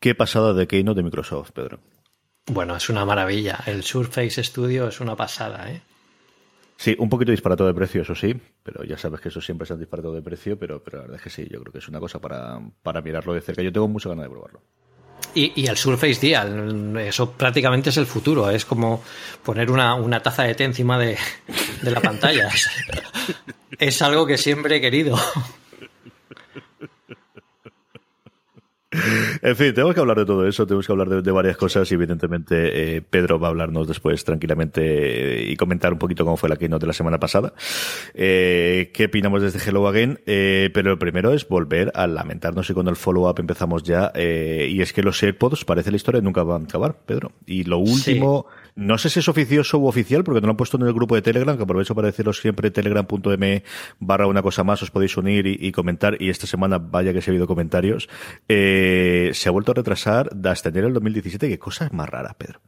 ¿Qué pasada de Keynote de Microsoft, Pedro? Bueno, es una maravilla. El Surface Studio es una pasada, ¿eh? Sí, un poquito disparado de precio, eso sí, pero ya sabes que eso siempre es disparado de precio, pero, pero la verdad es que sí, yo creo que es una cosa para, para mirarlo de cerca. Yo tengo mucha ganas de probarlo. Y, el Surface Dial, eso prácticamente es el futuro, es como poner una, una taza de té encima de, de la pantalla. es algo que siempre he querido. En fin, tenemos que hablar de todo eso, tenemos que hablar de, varias cosas y evidentemente eh, Pedro va a hablarnos después tranquilamente y comentar un poquito cómo fue la keynote de la semana pasada, eh, qué opinamos desde Hello Again, eh, pero lo primero es volver a lamentarnos y con el follow-up empezamos ya y es que los AirPods parece la historia nunca va a acabar, Pedro. Y lo último... No sé si es oficioso u oficial, porque no lo han puesto en el grupo de Telegram, que aprovecho para deciros siempre telegram.m barra una cosa más, os podéis unir y, comentar, y esta semana vaya que se ha habido comentarios. Eh, se ha vuelto a retrasar hasta enero del 2017, qué cosa más rara, Pedro.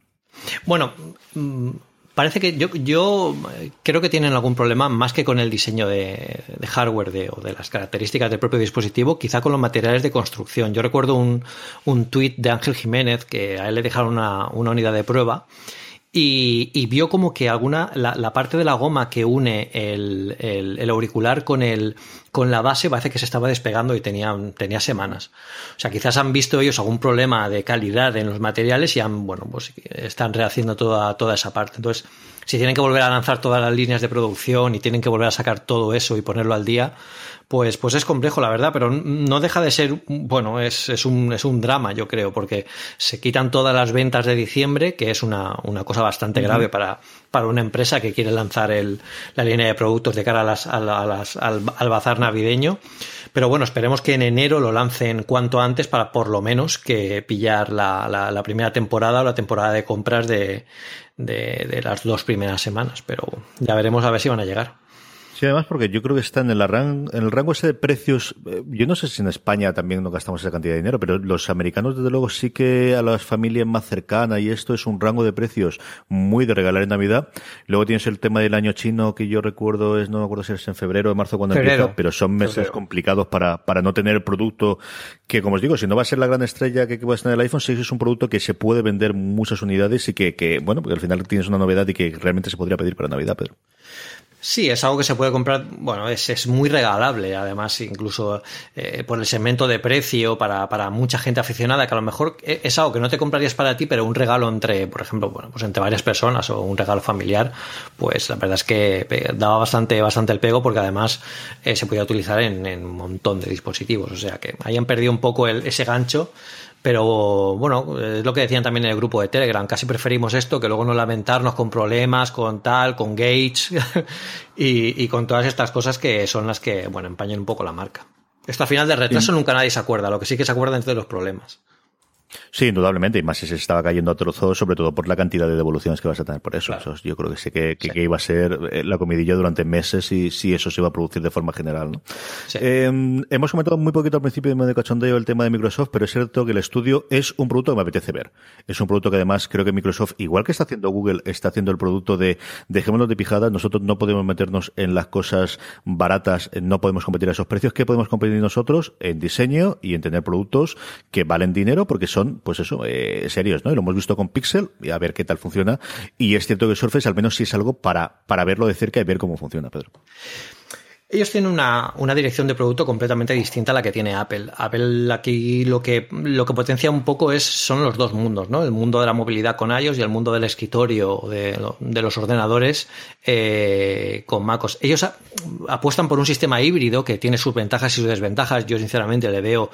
Bueno, mm, parece que yo, yo creo que tienen algún problema más que con el diseño de, hardware o de las características del propio dispositivo, quizá con los materiales de construcción. Yo recuerdo un, un tuit de Ángel Jiménez que a él le dejaron una, una unidad de prueba y, vio como que alguna, la, parte de la goma que une el, el, auricular con, el, con la base parece que se estaba despegando y tenía, tenía semanas. O sea, quizás han visto ellos algún problema de calidad en los materiales y han, bueno, pues están rehaciendo toda, toda esa parte. Entonces, si tienen que volver a lanzar todas las líneas de producción y tienen que volver a sacar todo eso y ponerlo al día, pues, pues es complejo, la verdad, pero no deja de ser, bueno, es, es, un, es un drama, yo creo, porque se quitan todas las ventas de diciembre, que es una, una cosa bastante grave para, para una empresa que quiere lanzar el, la línea de productos de cara a las, a las, al, al bazar navideño. Pero bueno, esperemos que en enero lo lancen cuanto antes para por lo menos que pillar la, la, primera temporada o la temporada de compras de, de, de, las dos primeras semanas. Pero ya veremos a ver si van a llegar. Sí, además porque yo creo que está en el, rango, en el rango ese de precios. Eh, yo no sé si en España también no gastamos esa cantidad de dinero, pero los americanos desde luego sí que a las familias más cercanas y esto es un rango de precios muy de regalar en Navidad. Luego tienes el tema del año chino que yo recuerdo es, no me acuerdo si es en febrero o marzo cuando empieza, pero son meses complicados para, para no tener el producto que, como os digo, si no va a ser la gran estrella que, que va a tener el iPhone, sí es un producto que se puede vender muchas unidades y que, que bueno, porque al final tienes una novedad y que realmente se podría pedir para Navidad, Pedro. Sí, es algo que se puede comprar, bueno, es, es muy regalable, además, incluso eh, por el segmento de precio para, para, mucha gente aficionada, que a lo mejor e, es algo que no te comprarías para ti, pero un regalo entre, por ejemplo, bueno, pues entre varias personas o un regalo familiar, pues la verdad es que daba bastante, bastante el pego porque además eh, se podía utilizar en, en, un montón de dispositivos, o sea que hayan perdido un poco el, ese gancho pero bueno, es lo que decían también en el grupo de Telegram, casi preferimos esto que luego no lamentarnos con problemas, con tal, con Gates y, y, con todas estas cosas que son las que, bueno, empañan un poco la marca. Esto al final de retraso nunca nadie se acuerda, lo que sí que se acuerda es de los problemas. Sí, indudablemente, y más si se estaba cayendo a trozos, sobre todo por la cantidad de devoluciones que vas a tener por eso. yo creo que sí que, que, iba a ser eh, la comidilla durante meses y si eso se iba a producir de forma general. ¿no? Eh, hemos comentado muy poquito al principio de cachondeo el tema de Microsoft, pero es cierto que el estudio es un producto que me apetece ver. Es un producto que además creo que Microsoft, igual que está haciendo Google, está haciendo el producto de dejémonos de pijada, nosotros no podemos meternos en las cosas baratas, no podemos competir a esos precios. ¿Qué podemos competir nosotros? En diseño y en tener productos que valen dinero porque son pues eso, eh, serios, ¿no? Y lo hemos visto con Pixel, y a ver qué tal funciona. Y es cierto que Surface, al menos sí es algo para, para verlo de cerca y ver cómo funciona, Pedro. Ellos tienen una, una, dirección de producto completamente distinta a la que tiene Apple. Apple aquí lo que, lo que potencia un poco es, son los dos mundos, ¿no? El mundo de la movilidad con iOS y el mundo del escritorio, de, de los ordenadores eh, con MacOS. Ellos apuestan por un sistema híbrido que tiene sus ventajas y sus desventajas. Yo sinceramente le veo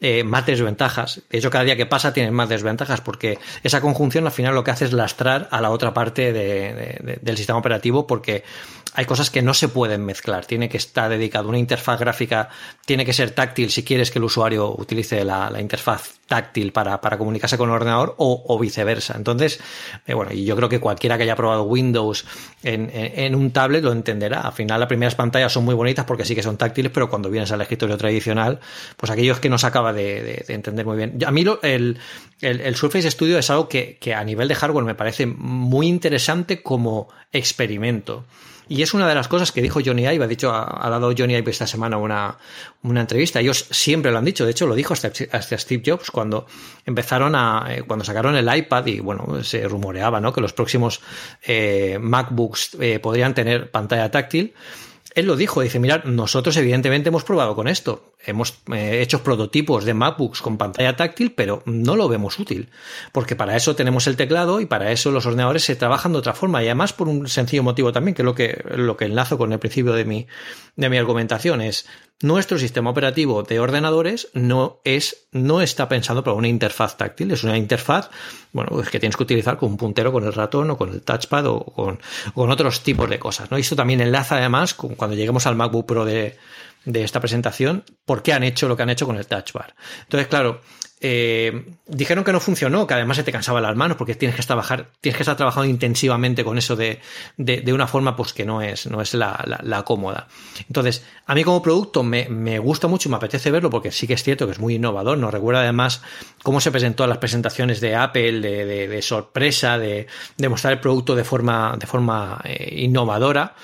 eh, más desventajas. De hecho, cada día que pasa tienen más desventajas porque esa conjunción al final lo que hace es lastrar a la otra parte del sistema operativo porque hay cosas que no se pueden mezclar. Tiene que estar dedicado. Una interfaz gráfica tiene que ser táctil si quieres que el usuario utilice la, interfaz táctil para, comunicarse con el ordenador o, viceversa. Entonces, eh, bueno, y yo creo que cualquiera que haya probado Windows en, un tablet lo entenderá. Al final, las primeras pantallas son muy bonitas porque sí que son táctiles, pero cuando vienes al escritorio tradicional, pues aquellos que no se de, entender muy bien. A mí el, el, Surface Studio es algo que a nivel de hardware me parece muy interesante como experimento. Y es una de las cosas que dijo Johnny Ive, ha dicho, ha, dado Johnny Ive esta semana una, una, entrevista. Ellos siempre lo han dicho, de hecho lo dijo hasta, hasta Steve Jobs cuando empezaron a, eh, cuando sacaron el iPad y bueno, se rumoreaba, ¿no? Que los próximos eh, MacBooks eh, podrían tener pantalla táctil él lo dijo, dice, mirad, nosotros evidentemente hemos probado con esto, hemos eh, hecho prototipos de MacBooks con pantalla táctil, pero no lo vemos útil, porque para eso tenemos el teclado y para eso los ordenadores se trabajan de otra forma, y además por un sencillo motivo también, que es lo que, lo que enlazo con el principio de mi, de mi argumentación, es nuestro sistema operativo de ordenadores no es, no está pensado para una interfaz táctil, es una interfaz, bueno, es que tienes que utilizar con un puntero, con el ratón o con el touchpad o con, con otros tipos de cosas, ¿no? Y esto también enlaza además con cuando lleguemos al MacBook Pro de, de esta presentación, por qué han hecho lo que han hecho con el touch bar. Entonces, claro, eh, dijeron que no funcionó, que además se te cansaba las manos porque tienes que estar, bajar, tienes que estar trabajando intensivamente con eso de, de, una forma pues que no es, no es la, la, cómoda. Entonces, a mí como producto me, me, gusta mucho y me apetece verlo porque sí que es cierto que es muy innovador. Nos recuerda además cómo se presentó en las presentaciones de Apple, de, de sorpresa, de, mostrar el producto de forma, de forma eh, innovadora.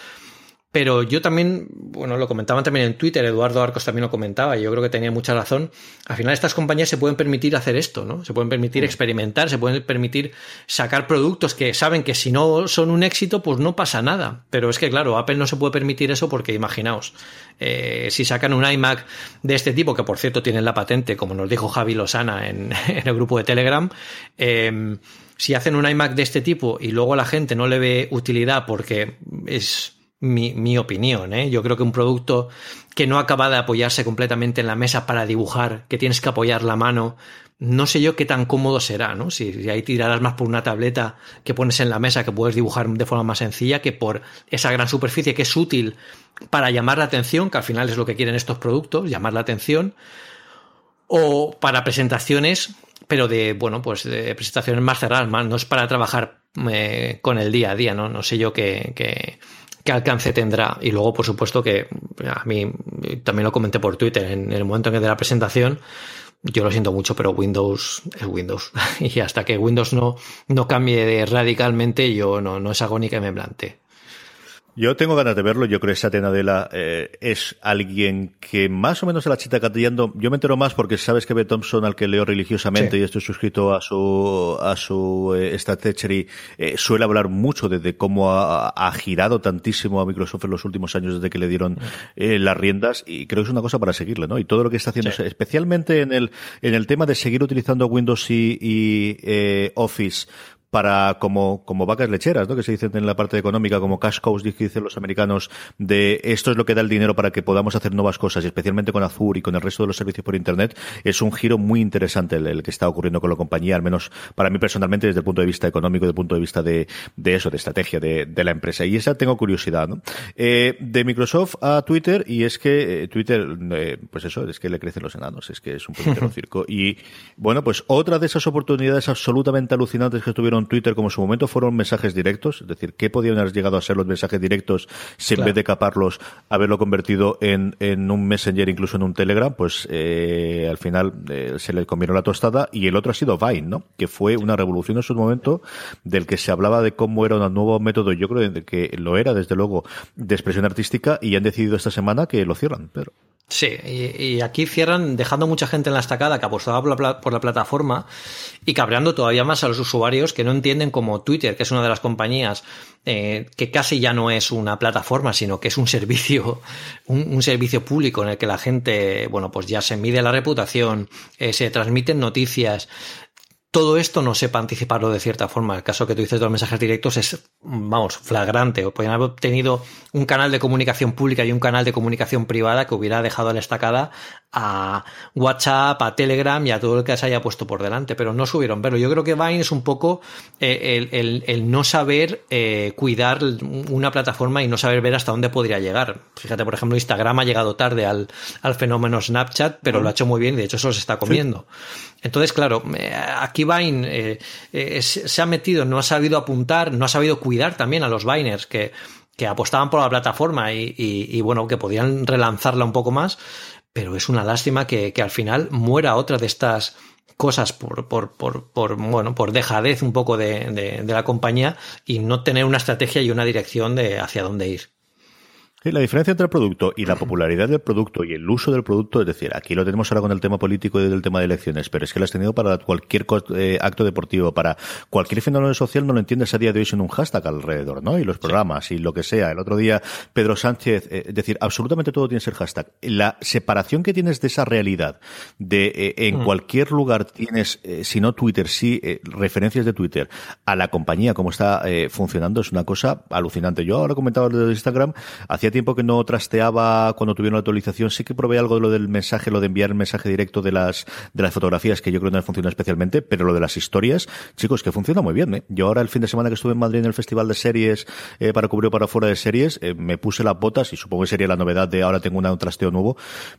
Pero yo también, bueno, lo comentaban también en Twitter, Eduardo Arcos también lo comentaba, y yo creo que tenía mucha razón. Al final estas compañías se pueden permitir hacer esto, ¿no? Se pueden permitir mm. experimentar, se pueden permitir sacar productos que saben que si no son un éxito, pues no pasa nada. Pero es que, claro, Apple no se puede permitir eso porque, imaginaos, eh, si sacan un iMac de este tipo, que por cierto tienen la patente, como nos dijo Javi Lozana en, el grupo de Telegram, eh, si hacen un iMac de este tipo y luego la gente no le ve utilidad porque es mi, opinión. ¿eh? Yo creo que un producto que no acaba de apoyarse completamente en la mesa para dibujar, que tienes que apoyar la mano, no sé yo qué tan cómodo será, ¿no? Si, ahí tirarás más por una tableta que pones en la mesa que puedes dibujar de forma más sencilla que por esa gran superficie que es útil para llamar la atención, que al final es lo que quieren estos productos, llamar la atención, o para presentaciones, pero de, bueno, pues de presentaciones más cerradas, más, no es para trabajar eh, con el día a día, ¿no? No sé yo qué qué alcance tendrá. Y luego, por supuesto, que a mí también lo comenté por Twitter en el momento en que de la presentación. Yo lo siento mucho, pero Windows es Windows. y hasta que Windows no, no cambie radicalmente, yo no, no es algo ni que me plantee. Yo tengo ganas de verlo. Yo creo que Satya Nadella eh, es alguien que más o menos se la chita catillando. Yo me entero más porque sabes que B. Thompson, al que leo religiosamente y estoy suscrito a su a su eh, eh, suele hablar mucho de, cómo ha, girado tantísimo a Microsoft en los últimos años desde que le dieron eh, las riendas y creo que es una cosa para seguirle, ¿no? Y todo lo que está haciendo, especialmente en el en el tema de seguir utilizando Windows y, y eh, Office para como, como vacas lecheras, ¿no? Que se dicen en la parte económica, como cash cows, dicen los americanos, de esto es lo que da el dinero para que podamos hacer nuevas cosas, y especialmente con Azure y con el resto de los servicios por Internet, es un giro muy interesante el, que está ocurriendo con la compañía, al menos para mí personalmente, desde el punto de vista económico, desde el punto de vista de, de eso, de estrategia de, de la empresa. Y esa tengo curiosidad, ¿no? Eh, de Microsoft a Twitter, y es que eh, Twitter, eh, pues eso, es que le crecen los enanos, es que es un puñetero circo. Y bueno, pues otra de esas oportunidades absolutamente alucinantes que tuvieron Twitter como en su momento fueron mensajes directos, es decir, ¿qué podían haber llegado a ser los mensajes directos si en vez de caparlos haberlo convertido en, en, un Messenger, incluso en un Telegram? Pues eh, al final eh, se le comieron la tostada y el otro ha sido Vine, ¿no? Que fue una revolución en su momento del que se hablaba de cómo era un nuevo método, yo creo que lo era desde luego, de expresión artística y han decidido esta semana que lo cierran, pero Sí, y, aquí cierran dejando mucha gente en la estacada que apostaba por la, por la, plataforma y cabreando todavía más a los usuarios que no entienden como Twitter, que es una de las compañías eh, que casi ya no es una plataforma, sino que es un servicio, un, servicio público en el que la gente, bueno, pues ya se mide la reputación, eh, se transmiten noticias, todo esto no sepa anticiparlo de cierta forma. El caso que tú dices de los mensajes directos es, vamos, flagrante. O podrían haber tenido un canal de comunicación pública y un canal de comunicación privada que hubiera dejado la estacada a WhatsApp, a Telegram y a todo lo que se haya puesto por delante, pero no subieron verlo. Yo creo que Vine es un poco eh, el, no saber eh, cuidar una plataforma y no saber ver hasta dónde podría llegar. Fíjate, por ejemplo, Instagram ha llegado tarde al, fenómeno Snapchat, pero lo ha hecho muy bien y de hecho eso se está comiendo. Entonces, claro, eh, aquí Vine se ha metido, no ha sabido apuntar, no ha sabido cuidar también a los Viners que que apostaban por la plataforma y, y, bueno, que podían relanzarla un poco más, pero es una lástima que, al final muera otra de estas cosas por, por, por, por, bueno, por dejadez un poco de, de, la compañía y no tener una estrategia y una dirección de hacia dónde ir la diferencia entre el producto y la popularidad del producto y el uso del producto, es decir, aquí lo tenemos ahora con el tema político y del tema de elecciones, pero es que lo has tenido para cualquier eh, acto deportivo, para cualquier fenómeno social, no lo entiendes a día de hoy sin un hashtag alrededor, ¿no? Y los programas y lo que sea. El otro día, Pedro Sánchez, eh, es decir, absolutamente todo tiene que ser hashtag. La separación que tienes de esa realidad, de eh, en mm. cualquier lugar tienes, si no Twitter, sí, referencias de Twitter, a la compañía, cómo está funcionando, es una cosa alucinante. Yo ahora comentaba de Instagram, hacía tiempo que no trasteaba cuando tuvieron la actualización. Sí que probé algo de lo del mensaje, lo de enviar el mensaje directo de las, de las fotografías, que yo creo que no funciona especialmente, pero lo de las historias, chicos, que funciona muy bien. ¿eh? Yo ahora el fin de semana que estuve en Madrid en el Festival de Series, eh, para cubrir para fuera de series, eh, me puse las botas y supongo que sería la novedad de ahora tengo un trasteo nuevo.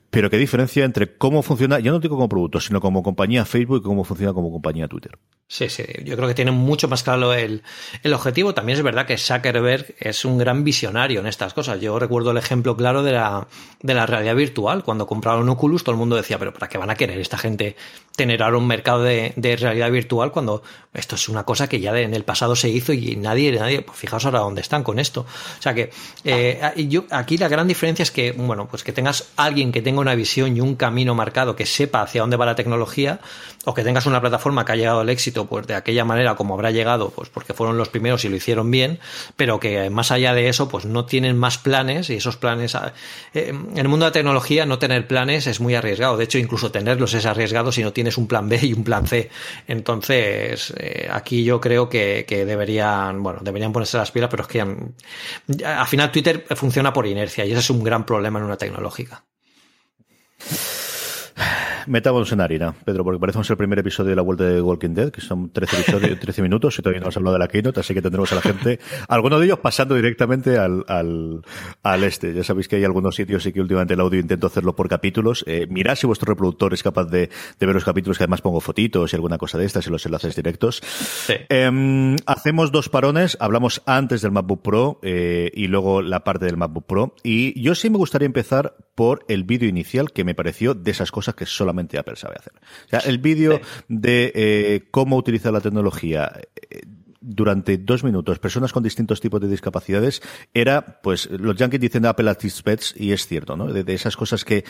Pero qué diferencia entre cómo funciona, ya no digo como producto, sino como compañía Facebook y cómo funciona como compañía Twitter. Sí, sí, yo creo que tiene mucho más claro el, el objetivo. También es verdad que Zuckerberg es un gran visionario en estas cosas. Yo recuerdo el ejemplo claro de la, de la realidad virtual. Cuando compraron Oculus, todo el mundo decía, pero ¿para qué van a querer esta gente tener ahora un mercado de, realidad virtual cuando esto es una cosa que ya en el pasado se hizo y nadie, nadie, pues fijaos ahora dónde están con esto. O sea que eh, yo, aquí la gran diferencia es que, bueno, pues que tengas alguien que tenga una visión y un camino marcado, que sepa hacia dónde va la tecnología, o que tengas una plataforma que ha llegado al éxito, pues de aquella manera como habrá llegado, pues porque fueron los primeros y lo hicieron bien, pero que más allá de eso, pues no tienen más y esos planes, ah, eh, en el mundo de la tecnología no tener planes es muy arriesgado. De hecho, incluso tenerlos es arriesgado si no tienes un plan B y un plan C. Entonces, eh, aquí yo creo que, deberían, bueno, deberían ponerse las pilas, pero es que al final Twitter funciona por inercia y ese es un gran problema en una tecnológica. Metámonos en harina, Pedro, porque parecemos el primer episodio de la vuelta de Walking Dead, que son 13, episodios, 13 minutos y todavía no hemos hablado de la keynote, así que tendremos a la gente, algunos de ellos pasando directamente al, al, al este. Ya sabéis que hay algunos sitios y que últimamente el audio intento hacerlo por capítulos. Eh, mirad si vuestro reproductor es capaz de, de, ver los capítulos, que además pongo fotitos y alguna cosa de estas y los enlaces directos. Em, hacemos dos parones, hablamos antes del MacBook Pro eh, y luego la parte del MacBook Pro. Y yo sí me gustaría empezar por el vídeo inicial, que me pareció de esas cosas que solamente Apple sabe hacer. O sea, el vídeo de eh, cómo utilizar la tecnología eh, durante dos minutos, personas con distintos tipos de discapacidades, era, pues, los yankees dicen Apple at pets, y es cierto, ¿no? De, esas cosas que,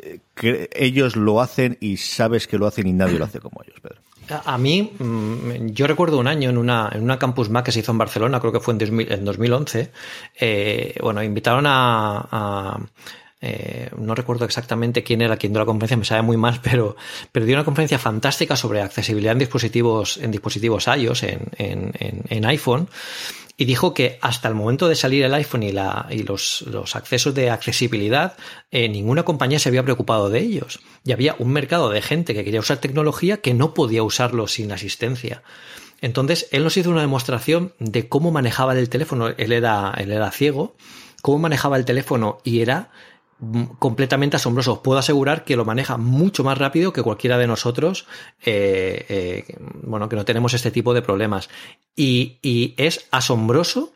eh, que, ellos lo hacen y sabes que lo hacen y nadie lo hace como ellos, Pedro. A mí, mm, yo recuerdo un año en una, en una Campus Mac que se hizo en Barcelona, creo que fue en, 2011. bueno, invitaron a eh, no recuerdo exactamente quién era quien dio la conferencia, me sabe muy mal, pero, pero dio una conferencia fantástica sobre accesibilidad en dispositivos, en dispositivos iOS, en, en, en, iPhone, y dijo que hasta el momento de salir el iPhone y, la, y los, los accesos de accesibilidad, eh, ninguna compañía se había preocupado de ellos. Y había un mercado de gente que quería usar tecnología que no podía usarlo sin asistencia. Entonces, él nos hizo una demostración de cómo manejaba el teléfono. Él era, él era ciego, cómo manejaba el teléfono y era completamente asombroso. Puedo asegurar que lo maneja mucho más rápido que cualquiera de nosotros, eh, eh, bueno, que no tenemos este tipo de problemas. Y, es asombroso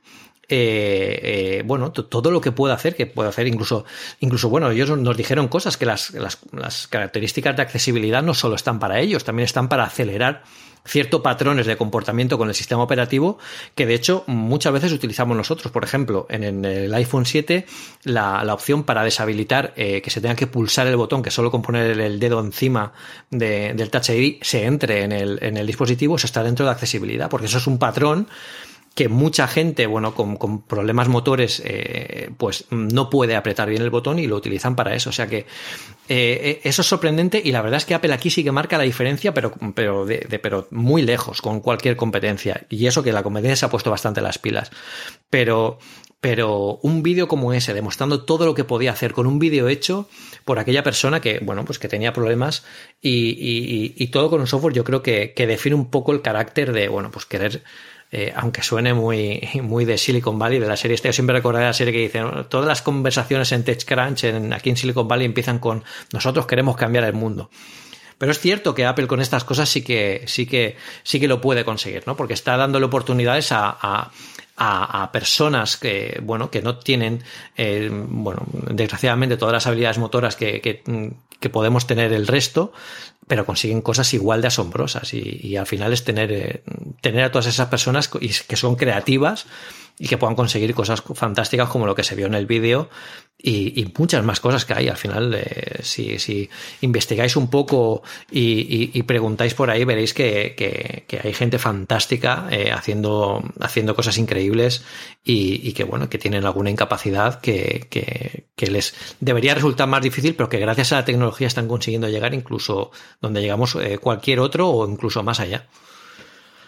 eh, bueno, todo lo que puede hacer, que puede hacer incluso, incluso, bueno, ellos nos dijeron cosas que las características de accesibilidad no solo están para ellos, también están para acelerar ciertos patrones de comportamiento con el sistema operativo que de hecho muchas veces utilizamos nosotros. Por ejemplo, en, el iPhone 7 la, opción para deshabilitar eh, que se tenga que pulsar el botón, que solo con poner el, dedo encima del Touch ID se entre en el, en el dispositivo, eso está dentro de accesibilidad, porque eso es un patrón que mucha gente, bueno, con, problemas motores, eh, pues no puede apretar bien el botón y lo utilizan para eso. O sea que eh, eh, eso es sorprendente y la verdad es que Apple aquí sí que marca la diferencia, pero, pero, de, pero muy lejos con cualquier competencia. Y eso que la competencia se ha puesto bastante las pilas. Pero, pero un vídeo como ese, demostrando todo lo que podía hacer con un vídeo hecho por aquella persona que, bueno, pues que tenía problemas y, y, todo con un software, yo creo que, que define un poco el carácter de, bueno, pues querer eh, aunque suene muy, muy de Silicon Valley, de la serie esta, yo siempre recordaré la serie que dice, todas las conversaciones en TechCrunch, en, aquí en Silicon Valley, empiezan con nosotros queremos cambiar el mundo. Pero es cierto que Apple con estas cosas sí que, sí que, sí que lo puede conseguir, ¿no? Porque está dándole oportunidades a, a, a, personas que, bueno, que no tienen, eh, bueno, desgraciadamente todas las habilidades motoras que, que, que podemos tener el resto, pero consiguen cosas igual de asombrosas. Y, al final es tener, eh, tener a todas esas personas que son creativas y que puedan conseguir cosas fantásticas como lo que se vio en el vídeo y, muchas más cosas que hay. Al final, eh, si, si, investigáis un poco y, preguntáis por ahí, veréis que, que, hay gente fantástica eh, haciendo, haciendo cosas increíbles y, que, bueno, que tienen alguna incapacidad que, que, les debería resultar más difícil, pero que gracias a la tecnología están consiguiendo llegar incluso donde llegamos eh, cualquier otro o incluso más allá.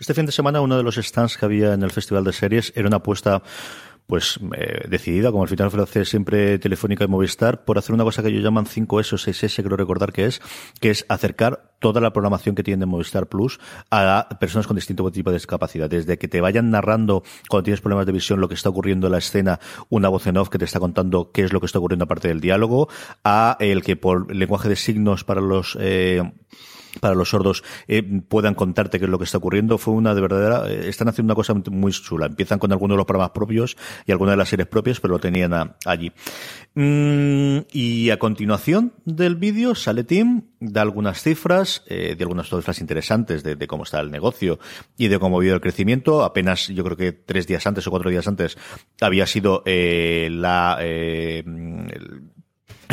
Este fin de semana uno de los stands que había en el Festival de Series era una apuesta pues eh, decidida, como al final lo hace siempre Telefónica y Movistar, por hacer una cosa que ellos llaman 5S o 6S, creo recordar que es, que es acercar toda la programación que tiene Movistar Plus a personas con distinto tipo de discapacidad. Desde que te vayan narrando cuando tienes problemas de visión lo que está ocurriendo en la escena, una voz en off que te está contando qué es lo que está ocurriendo aparte del diálogo, a el que por lenguaje de signos para los eh, para los sordos eh, puedan contarte qué es lo que está ocurriendo. Fue una de verdadera, eh, están haciendo una cosa muy chula. Empiezan con algunos de los programas propios y algunas de las series propias, pero lo tenían allí. Mm, y a continuación del vídeo sale Tim, da algunas cifras, eh, de algunas cifras interesantes de, cómo está el negocio y de cómo ha habido el crecimiento. Apenas, yo creo que tres días antes o cuatro días antes había sido la el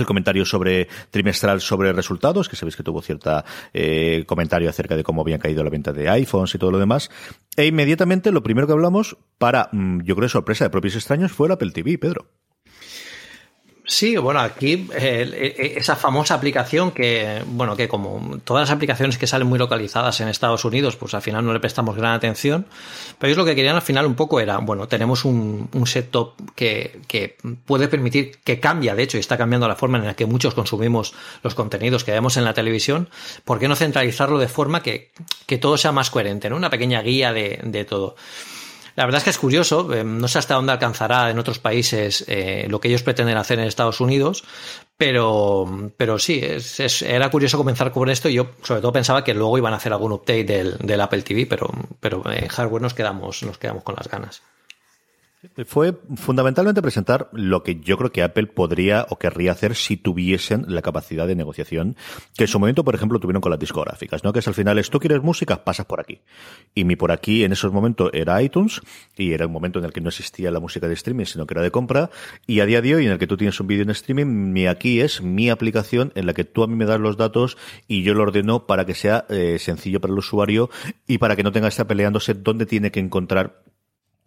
comentario sobre trimestral sobre resultados, que sabéis que tuvo cierta eh, comentario acerca de cómo habían caído la venta de iPhones y todo lo demás. E inmediatamente lo primero que hablamos, para, mm, yo creo, sorpresa de propios extraños, fue el Apple TV, Pedro. Sí, bueno, aquí eh, esa famosa aplicación que, bueno, que como todas las aplicaciones que salen muy localizadas en Estados Unidos, pues al final no le prestamos gran atención. Pero ellos lo que querían al final un poco era, bueno, tenemos un, un set-top que, que puede permitir, que cambia, de hecho, y está cambiando la forma en la que muchos consumimos los contenidos que vemos en la televisión. ¿Por qué no centralizarlo de forma que, que todo sea más coherente, ¿no? Una pequeña guía de, de todo. La verdad es que es curioso, eh, no sé hasta dónde alcanzará en otros países eh, lo que ellos pretenden hacer en Estados Unidos, pero, pero sí, era curioso comenzar con esto. Yo sobre todo pensaba que luego iban a hacer algún update del, del Apple TV, pero, pero en hardware nos quedamos, nos quedamos con las ganas. Fue fundamentalmente presentar lo que yo creo que Apple podría o querría hacer si tuviesen la capacidad de negociación que en su momento, por ejemplo, tuvieron con las discográficas, ¿no? Que es al final, es tú quieres música, pasas por aquí. Y mi por aquí en esos momentos era iTunes y era un momento en el que no existía la música de streaming, sino que era de compra. Y a día de hoy, en el que tú tienes un vídeo en streaming, mi aquí es mi aplicación en la que tú a mí me das los datos y yo lo ordeno para que sea eh, sencillo para el usuario y para que no tenga que estar peleándose dónde tiene que encontrar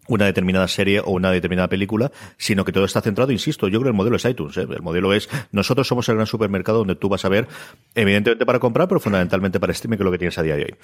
una determinada serie o una determinada película, sino que todo está centrado, insisto, yo creo que el modelo es iTunes, ¿eh? el modelo es, nosotros somos el gran supermercado donde tú vas a ver, evidentemente para comprar, pero fundamentalmente para streaming, que es lo que tienes a día de hoy.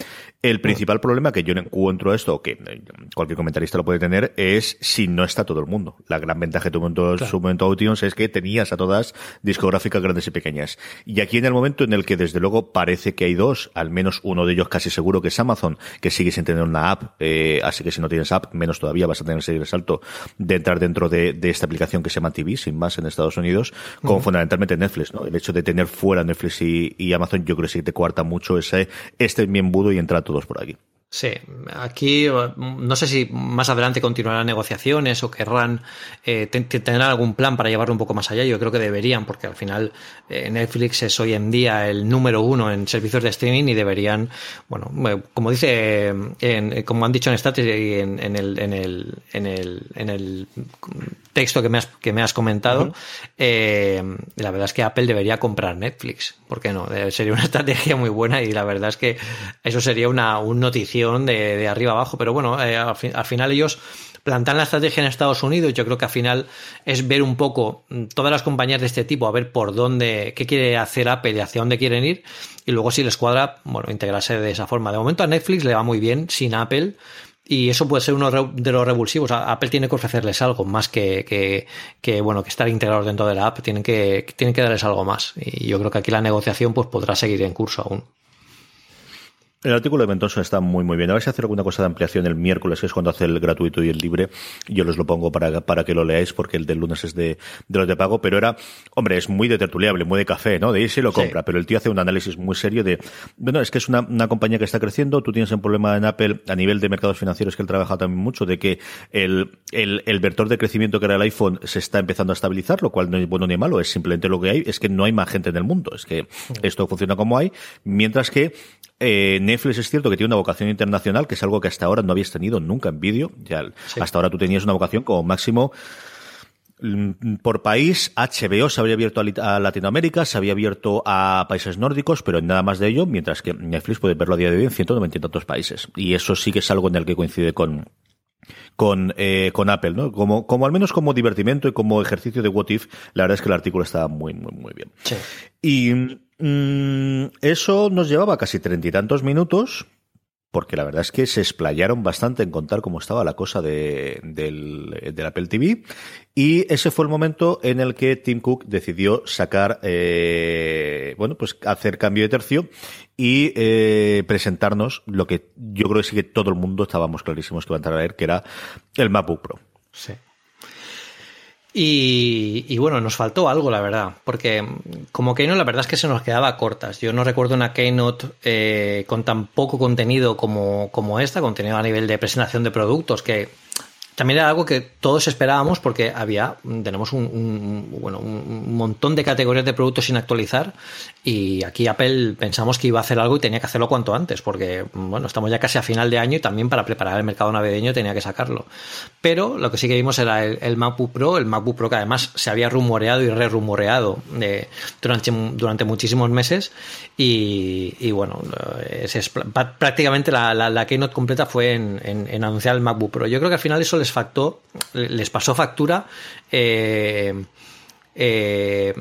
El principal problema que yo encuentro esto, que eh, cualquier comentarista lo puede tener, es si no está todo el mundo. La gran ventaja que tuvo en su momento iTunes es que tenías a todas discográficas grandes y pequeñas. Y aquí en el momento en el que desde luego parece que hay dos, al menos uno de ellos casi seguro que es Amazon, que sigue sin tener una app, eh, así que si no tienes app, menos todavía vas a tener ese salto de entrar dentro de, esta aplicación que se llama TV, sin más, en Estados Unidos, como fundamentalmente Netflix, ¿no? El hecho de tener fuera Netflix y, Amazon, yo creo que sí te cuarta mucho ese, este mi embudo y entrar todos por aquí. Sí, aquí no sé si más adelante continuarán negociaciones o querrán eh, tener algún plan para llevarlo un poco más allá. Yo creo que deberían, porque al final eh, Netflix es hoy en día el número uno en servicios de streaming y deberían, bueno, como dice, en, como han dicho en Status y en, el, en, el, en, el, en el texto que me has, que me has comentado, eh, la verdad es que Apple debería comprar Netflix. ¿Por qué no? Sería una estrategia muy buena y la verdad es que eso sería una un noticia de, arriba abajo. Pero bueno, eh, al, final ellos plantan la estrategia en Estados Unidos. Yo creo que al final es ver un poco todas las compañías de este tipo, a ver por dónde, qué quiere hacer Apple y hacia dónde quieren ir. Y luego si les cuadra, bueno, integrarse de esa forma. De momento a Netflix le va muy bien sin Apple. Y eso puede ser uno de los revulsivos. Apple tiene que ofrecerles algo más que, que, que, bueno, que estar integrados dentro de la app. Tienen que, tienen que darles algo más. Y yo creo que aquí la negociación pues podrá seguir en curso aún. El artículo de Mentonson está muy, muy bien. A ver si hacer alguna cosa de ampliación el miércoles, que es cuando hace el gratuito y el libre. Yo les lo pongo para, para que lo leáis, porque el del lunes es de, de los de pago. Pero era, hombre, es muy de tertuliable, muy de café, ¿no? De ahí se lo compra. Pero el tío hace un análisis muy serio de, bueno, es que es una, una compañía que está creciendo. Tú tienes un problema en Apple a nivel de mercados financieros que él trabaja también mucho, de que el, el, el vector de crecimiento que era el iPhone se está empezando a estabilizar, lo cual no es bueno ni malo. Es simplemente lo que hay. Es que no hay más gente en el mundo. Es que esto funciona como hay. Mientras que eh, Netflix es cierto que tiene una vocación internacional, que es algo que hasta ahora no habías tenido nunca en vídeo. Ya, Hasta ahora tú tenías una vocación como máximo mm, por país, HBO se había abierto a Latinoamérica, se había abierto a países nórdicos, pero nada más de ello, mientras que Netflix puede verlo a día de hoy en 190 y tantos países. Y eso sí que es algo en el que coincide con, con, eh, con Apple, ¿no? Como, como al menos como divertimento y como ejercicio de what if, la verdad es que el artículo está muy, muy, muy bien. Y Mm, eso nos llevaba casi treinta y tantos minutos, porque la verdad es que se explayaron bastante en contar cómo estaba la cosa de, del, Apple TV. Y ese fue el momento en el que Tim Cook decidió sacar, eh, bueno, pues hacer cambio de tercio y eh, presentarnos lo que yo creo que sí que todo el mundo estábamos clarísimos que iba a entrar a ver, que era el MacBook Pro. Sí. Y, bueno, nos faltó algo, la verdad, porque como Keynote la verdad es que se nos quedaba cortas. Yo no recuerdo una Keynote eh, con tan poco contenido como, como esta, contenido a nivel de presentación de productos, que también era algo que todos esperábamos porque había, tenemos un, bueno, un montón de categorías de productos sin actualizar y aquí Apple pensamos que iba a hacer algo y tenía que hacerlo cuanto antes porque, bueno, estamos ya casi a final de año y también para preparar el mercado navideño tenía que sacarlo. Pero lo que sí que vimos era el, MacBook Pro, el MacBook Pro que además se había rumoreado y re-rumoreado eh, durante, durante muchísimos meses y, bueno, es, prácticamente la, la, keynote completa fue en, en, anunciar el MacBook Pro. Yo creo que al final eso les, factó, les pasó factura. Eh, eh,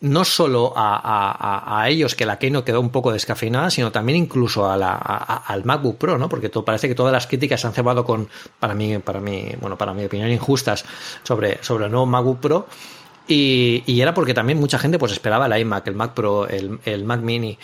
no solo a, ellos, que la Keynote quedó un poco descafeinada, sino también incluso a la, al MacBook Pro, ¿no? Porque todo, parece que todas las críticas se han cebado con, para mí, para mí, bueno, para mi opinión, injustas sobre, sobre el nuevo MacBook Pro. Y, y, era porque también mucha gente pues esperaba el iMac, el Mac Pro, el, el Mac Mini.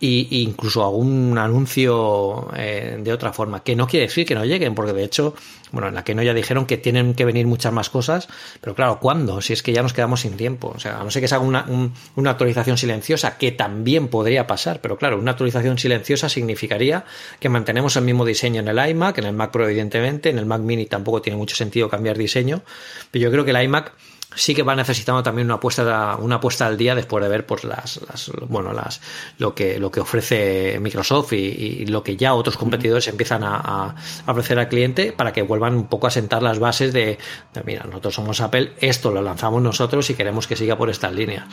Y, incluso algún anuncio eh, de otra forma, que no quiere decir que no lleguen, porque de hecho, bueno, en la que no ya dijeron que tienen que venir muchas más cosas, pero claro, ¿cuándo? Si es que ya nos quedamos sin tiempo. O sea, a no ser que se haga una, una actualización silenciosa, que también podría pasar, pero claro, una actualización silenciosa significaría que mantenemos el mismo diseño en el iMac, en el Mac Pro evidentemente, en el Mac Mini tampoco tiene mucho sentido cambiar diseño, pero yo creo que el iMac sí que va necesitando también una apuesta una apuesta al día después de ver pues las, las bueno las lo que lo que ofrece Microsoft y, lo que ya otros competidores empiezan a, ofrecer al cliente para que vuelvan un poco a sentar las bases de, de, mira nosotros somos Apple esto lo lanzamos nosotros y queremos que siga por estas líneas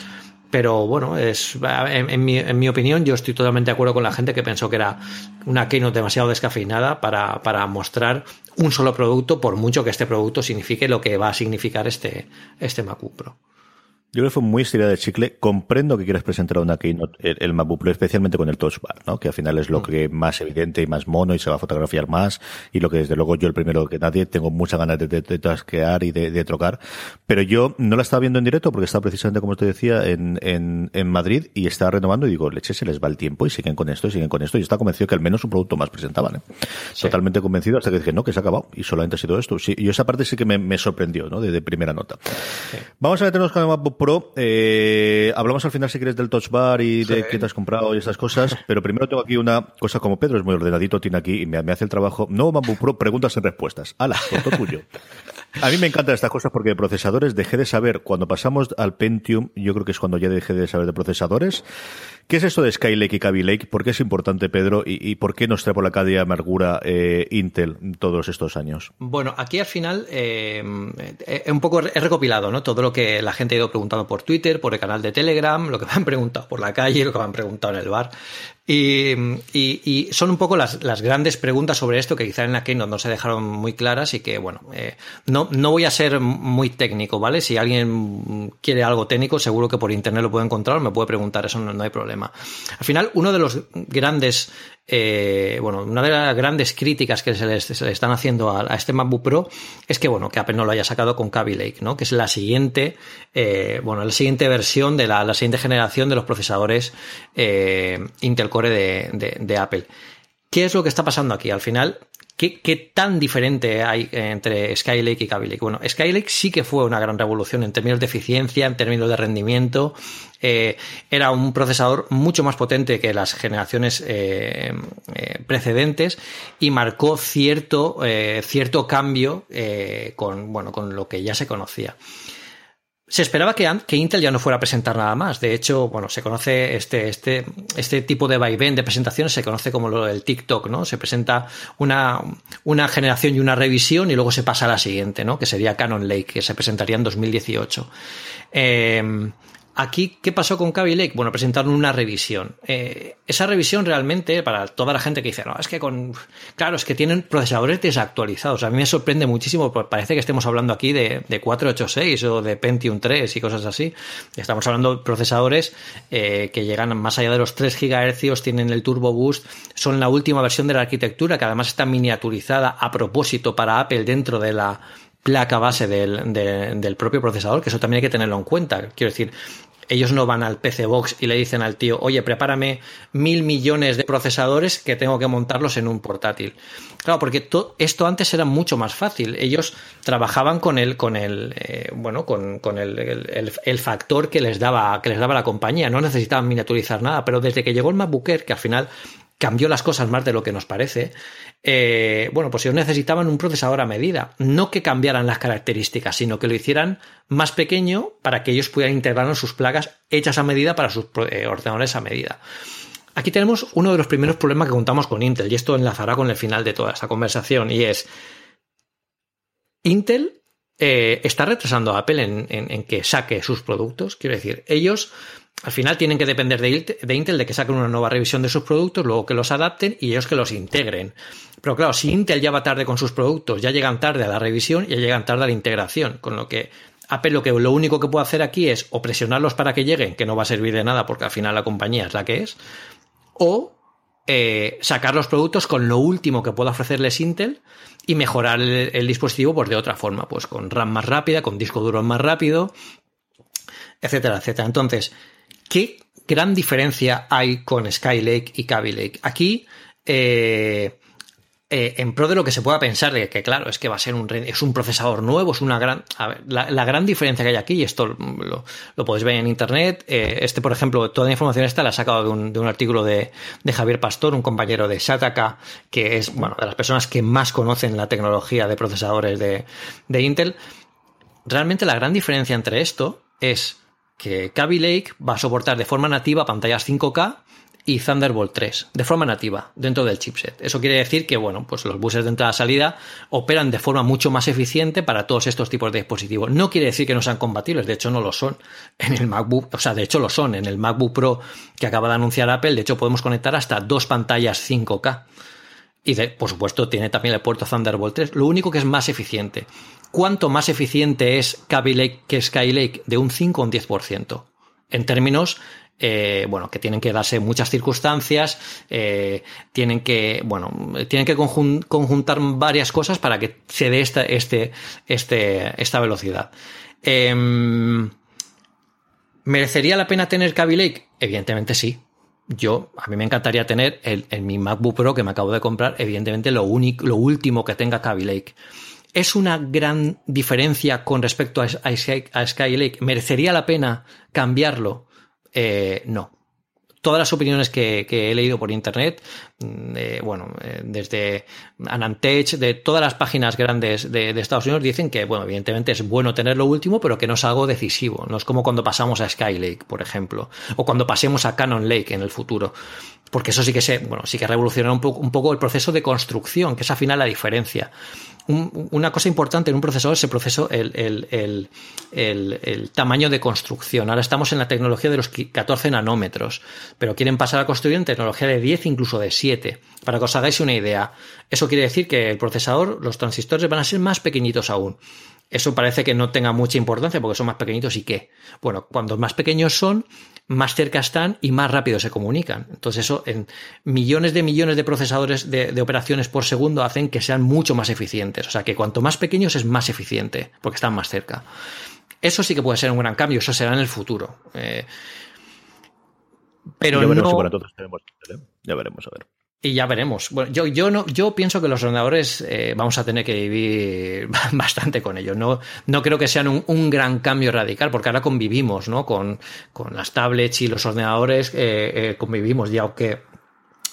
pero bueno, es en, mi, en, mi, opinión, yo estoy totalmente de acuerdo con la gente que pensó que era una keynote demasiado descafeinada para, para mostrar un solo producto, por mucho que este producto signifique lo que va a significar este, este MacBook Pro. Yo creo que fue muy estirada de chicle. Comprendo que quieras presentar una Keynote, el, el MacBook Pro, especialmente con el Touch Bar, ¿no? Que al final es lo mm. que más evidente y más mono y se va a fotografiar más. Y lo que desde luego yo el primero que nadie tengo muchas ganas de, de, de y de, de, trocar. Pero yo no la estaba viendo en directo porque estaba precisamente, como te decía, en, en, en Madrid y estaba renovando y digo, leche, se les va el tiempo y siguen con esto y siguen con esto. Y estaba convencido que al menos un producto más presentaban, ¿eh? Totalmente convencido hasta que dije, no, que se ha acabado y solamente ha sido esto. Sí, y esa parte sí que me, me sorprendió, ¿no? De, primera nota. Vamos a meternos con el MacBook Pro, eh, hablamos al final si quieres del Touch Bar y de qué te has comprado y estas cosas, pero primero tengo aquí una cosa como Pedro es muy ordenadito, tiene aquí y me, hace el trabajo. No, MacBook Pro, preguntas y respuestas. ¡Hala! Todo tuyo. A mí me encantan estas cosas porque de procesadores dejé de saber, cuando pasamos al Pentium, yo creo que es cuando ya dejé de saber de procesadores. ¿Qué es esto de Skylake y Kaby Lake? ¿Por qué es importante, Pedro? ¿Y, por qué nos trae por la calle amargura eh, Intel todos estos años? Bueno, aquí al final eh, un poco he recopilado ¿no? todo lo que la gente ha ido preguntando por Twitter, por el canal de Telegram, lo que me han preguntado por la calle, lo que me han preguntado en el bar. Y, son un poco las, grandes preguntas sobre esto que quizá en la Keynote no se dejaron muy claras y que, bueno, eh, no, no voy a ser muy técnico, ¿vale? Si alguien quiere algo técnico, seguro que por internet lo puede encontrar, me puede preguntar, eso no hay problema. Al final, uno de los grandes eh, bueno, una de las grandes críticas que se le, están haciendo a, este MacBook Pro es que, bueno, que Apple no lo haya sacado con Kaby Lake, ¿no? Que es la siguiente, eh, bueno, la siguiente versión de la, siguiente generación de los procesadores eh, Intel Core de, de Apple. ¿Qué es lo que está pasando aquí? Al final, ¿Qué, tan diferente hay entre Skylake y Kaby? Bueno, Skylake sí que fue una gran revolución en términos de eficiencia, en términos de rendimiento. Eh, era un procesador mucho más potente que las generaciones eh, eh, precedentes y marcó cierto, cierto cambio con, bueno, con lo que ya se conocía. Se esperaba que, que, Intel ya no fuera a presentar nada más. De hecho, bueno, se conoce este, este, este tipo de vaivén de presentaciones, se conoce como lo del TikTok, ¿no? Se presenta una, una generación y una revisión y luego se pasa a la siguiente, ¿no? Que sería Canon Lake, que se presentaría en 2018. Eh, Aquí, ¿qué pasó con Kaby Lake? Bueno, presentaron una revisión. Eh, esa revisión realmente, para toda la gente que dice, no, es que con. Claro, es que tienen procesadores desactualizados. A mí me sorprende muchísimo, porque parece que estemos hablando aquí de, de 486 o de Pentium 3 y cosas así. Estamos hablando de procesadores eh, que llegan más allá de los 3 GHz, tienen el Turbo Boost, son la última versión de la arquitectura, que además está miniaturizada a propósito para Apple dentro de la placa base del, del, propio procesador, que eso también hay que tenerlo en cuenta. Quiero decir, ellos no van al PC Box y le dicen al tío, oye, prepárame mil millones de procesadores que tengo que montarlos en un portátil. Claro, porque esto antes era mucho más fácil. Ellos trabajaban con el, con el, eh, bueno, con, el, el, el, factor que les daba, que les daba la compañía. No necesitaban miniaturizar nada, pero desde que llegó el MacBook que al final cambió las cosas más de lo que nos parece, eh, bueno, pues ellos necesitaban un procesador a medida. No que cambiaran las características, sino que lo hicieran más pequeño para que ellos pudieran integrarlo en sus placas hechas a medida para sus eh, ordenadores a medida. Aquí tenemos uno de los primeros problemas que contamos con Intel, y esto enlazará con el final de toda esta conversación, y es Intel eh, está retrasando a Apple en, que saque sus productos. Quiero decir, ellos al final tienen que depender de, Intel de que saquen una nueva revisión de sus productos, luego que los adapten y ellos que los integren. Pero claro, si Intel ya va tarde con sus productos, ya llegan tarde a la revisión, ya llegan tarde a la integración, con lo que Apple lo, que, lo único que puede hacer aquí es o presionarlos para que lleguen, que no va a servir de nada porque al final la compañía es la que es, o eh, sacar los productos con lo último que pueda ofrecerles Intel y mejorar el, dispositivo pues de otra forma, pues con RAM más rápida, con disco duro más rápido, etcétera, etcétera. Entonces, ¿qué gran diferencia hay con Skylake y Kaby Lake? Aquí, eh, eh, en pro de lo que se pueda pensar de que, claro, es que va a ser un, es un procesador nuevo, es una gran... La, gran diferencia que hay aquí, y esto lo, podéis ver en Internet, eh, este, por ejemplo, toda la información esta la ha sacado de un, de un artículo de, de, Javier Pastor, un compañero de Shataka, que es, bueno, de las personas que más conocen la tecnología de procesadores de, de Intel. Realmente la gran diferencia entre esto es que Kaby Lake va a soportar de forma nativa pantallas 5K y Thunderbolt 3 de forma nativa dentro del chipset. Eso quiere decir que bueno, pues los buses de entrada-salida operan de forma mucho más eficiente para todos estos tipos de dispositivos. No quiere decir que no sean compatibles, de hecho no lo son en el MacBook, o sea, de hecho lo son en el MacBook Pro que acaba de anunciar Apple, de hecho podemos conectar hasta dos pantallas 5K. Y por supuesto tiene también el puerto Thunderbolt 3, lo único que es más eficiente. ¿Cuánto más eficiente es Kaby Lake que Skylake? De un 5 o un 10%. En términos eh, bueno, que tienen que darse muchas circunstancias, eh, tienen que, bueno, tienen que conjuntar varias cosas para que se dé esta, este, este, esta velocidad. Em, ¿Merecería la pena tener Kaby Lake? Evidentemente sí. Yo, a mí me encantaría tener el, mi MacBook Pro que me acabo de comprar, evidentemente lo único, lo último que tenga Kaby Lake. ¿Es una gran diferencia con respecto a, a Skylake? ¿Merecería la pena cambiarlo? Eh, no todas las opiniones que, he leído por internet, mm, bueno, eh, desde Anantech, de todas las páginas grandes de, Estados Unidos, dicen que, bueno, evidentemente es bueno tener lo último, pero que no es algo decisivo. No es como cuando pasamos a Skylake, por ejemplo, o cuando pasemos a Canon Lake en el futuro. Porque eso sí que se, bueno, sí que revolucionará un poco, un poco el proceso de construcción, que es al final la diferencia una cosa importante en un procesador es el proceso, el, tamaño de construcción. Ahora estamos en la tecnología de los 14 nanómetros, pero quieren pasar a construir en tecnología de 10, incluso de 7. Para que os hagáis una idea, eso quiere decir que el procesador, los transistores van a ser más pequeñitos aún. Eso parece que no tenga mucha importancia porque son más pequeñitos y qué. Bueno, cuando más pequeños son, más cerca están y más rápido se comunican. Entonces eso en millones de millones de procesadores de, operaciones por segundo hacen que sean mucho más eficientes. O sea que cuanto más pequeños es más eficiente porque están más cerca. Eso sí que puede ser un gran cambio, eso será en el futuro. Eh, pero no... Ya veremos, a ver. Y ya veremos. Bueno, yo, yo, no, yo pienso que los ordenadores eh, vamos a tener que vivir bastante con ellos. No, no creo que sean un, gran cambio radical, porque ahora convivimos ¿no? con, con las tablets y los ordenadores, eh, eh, convivimos, ya aunque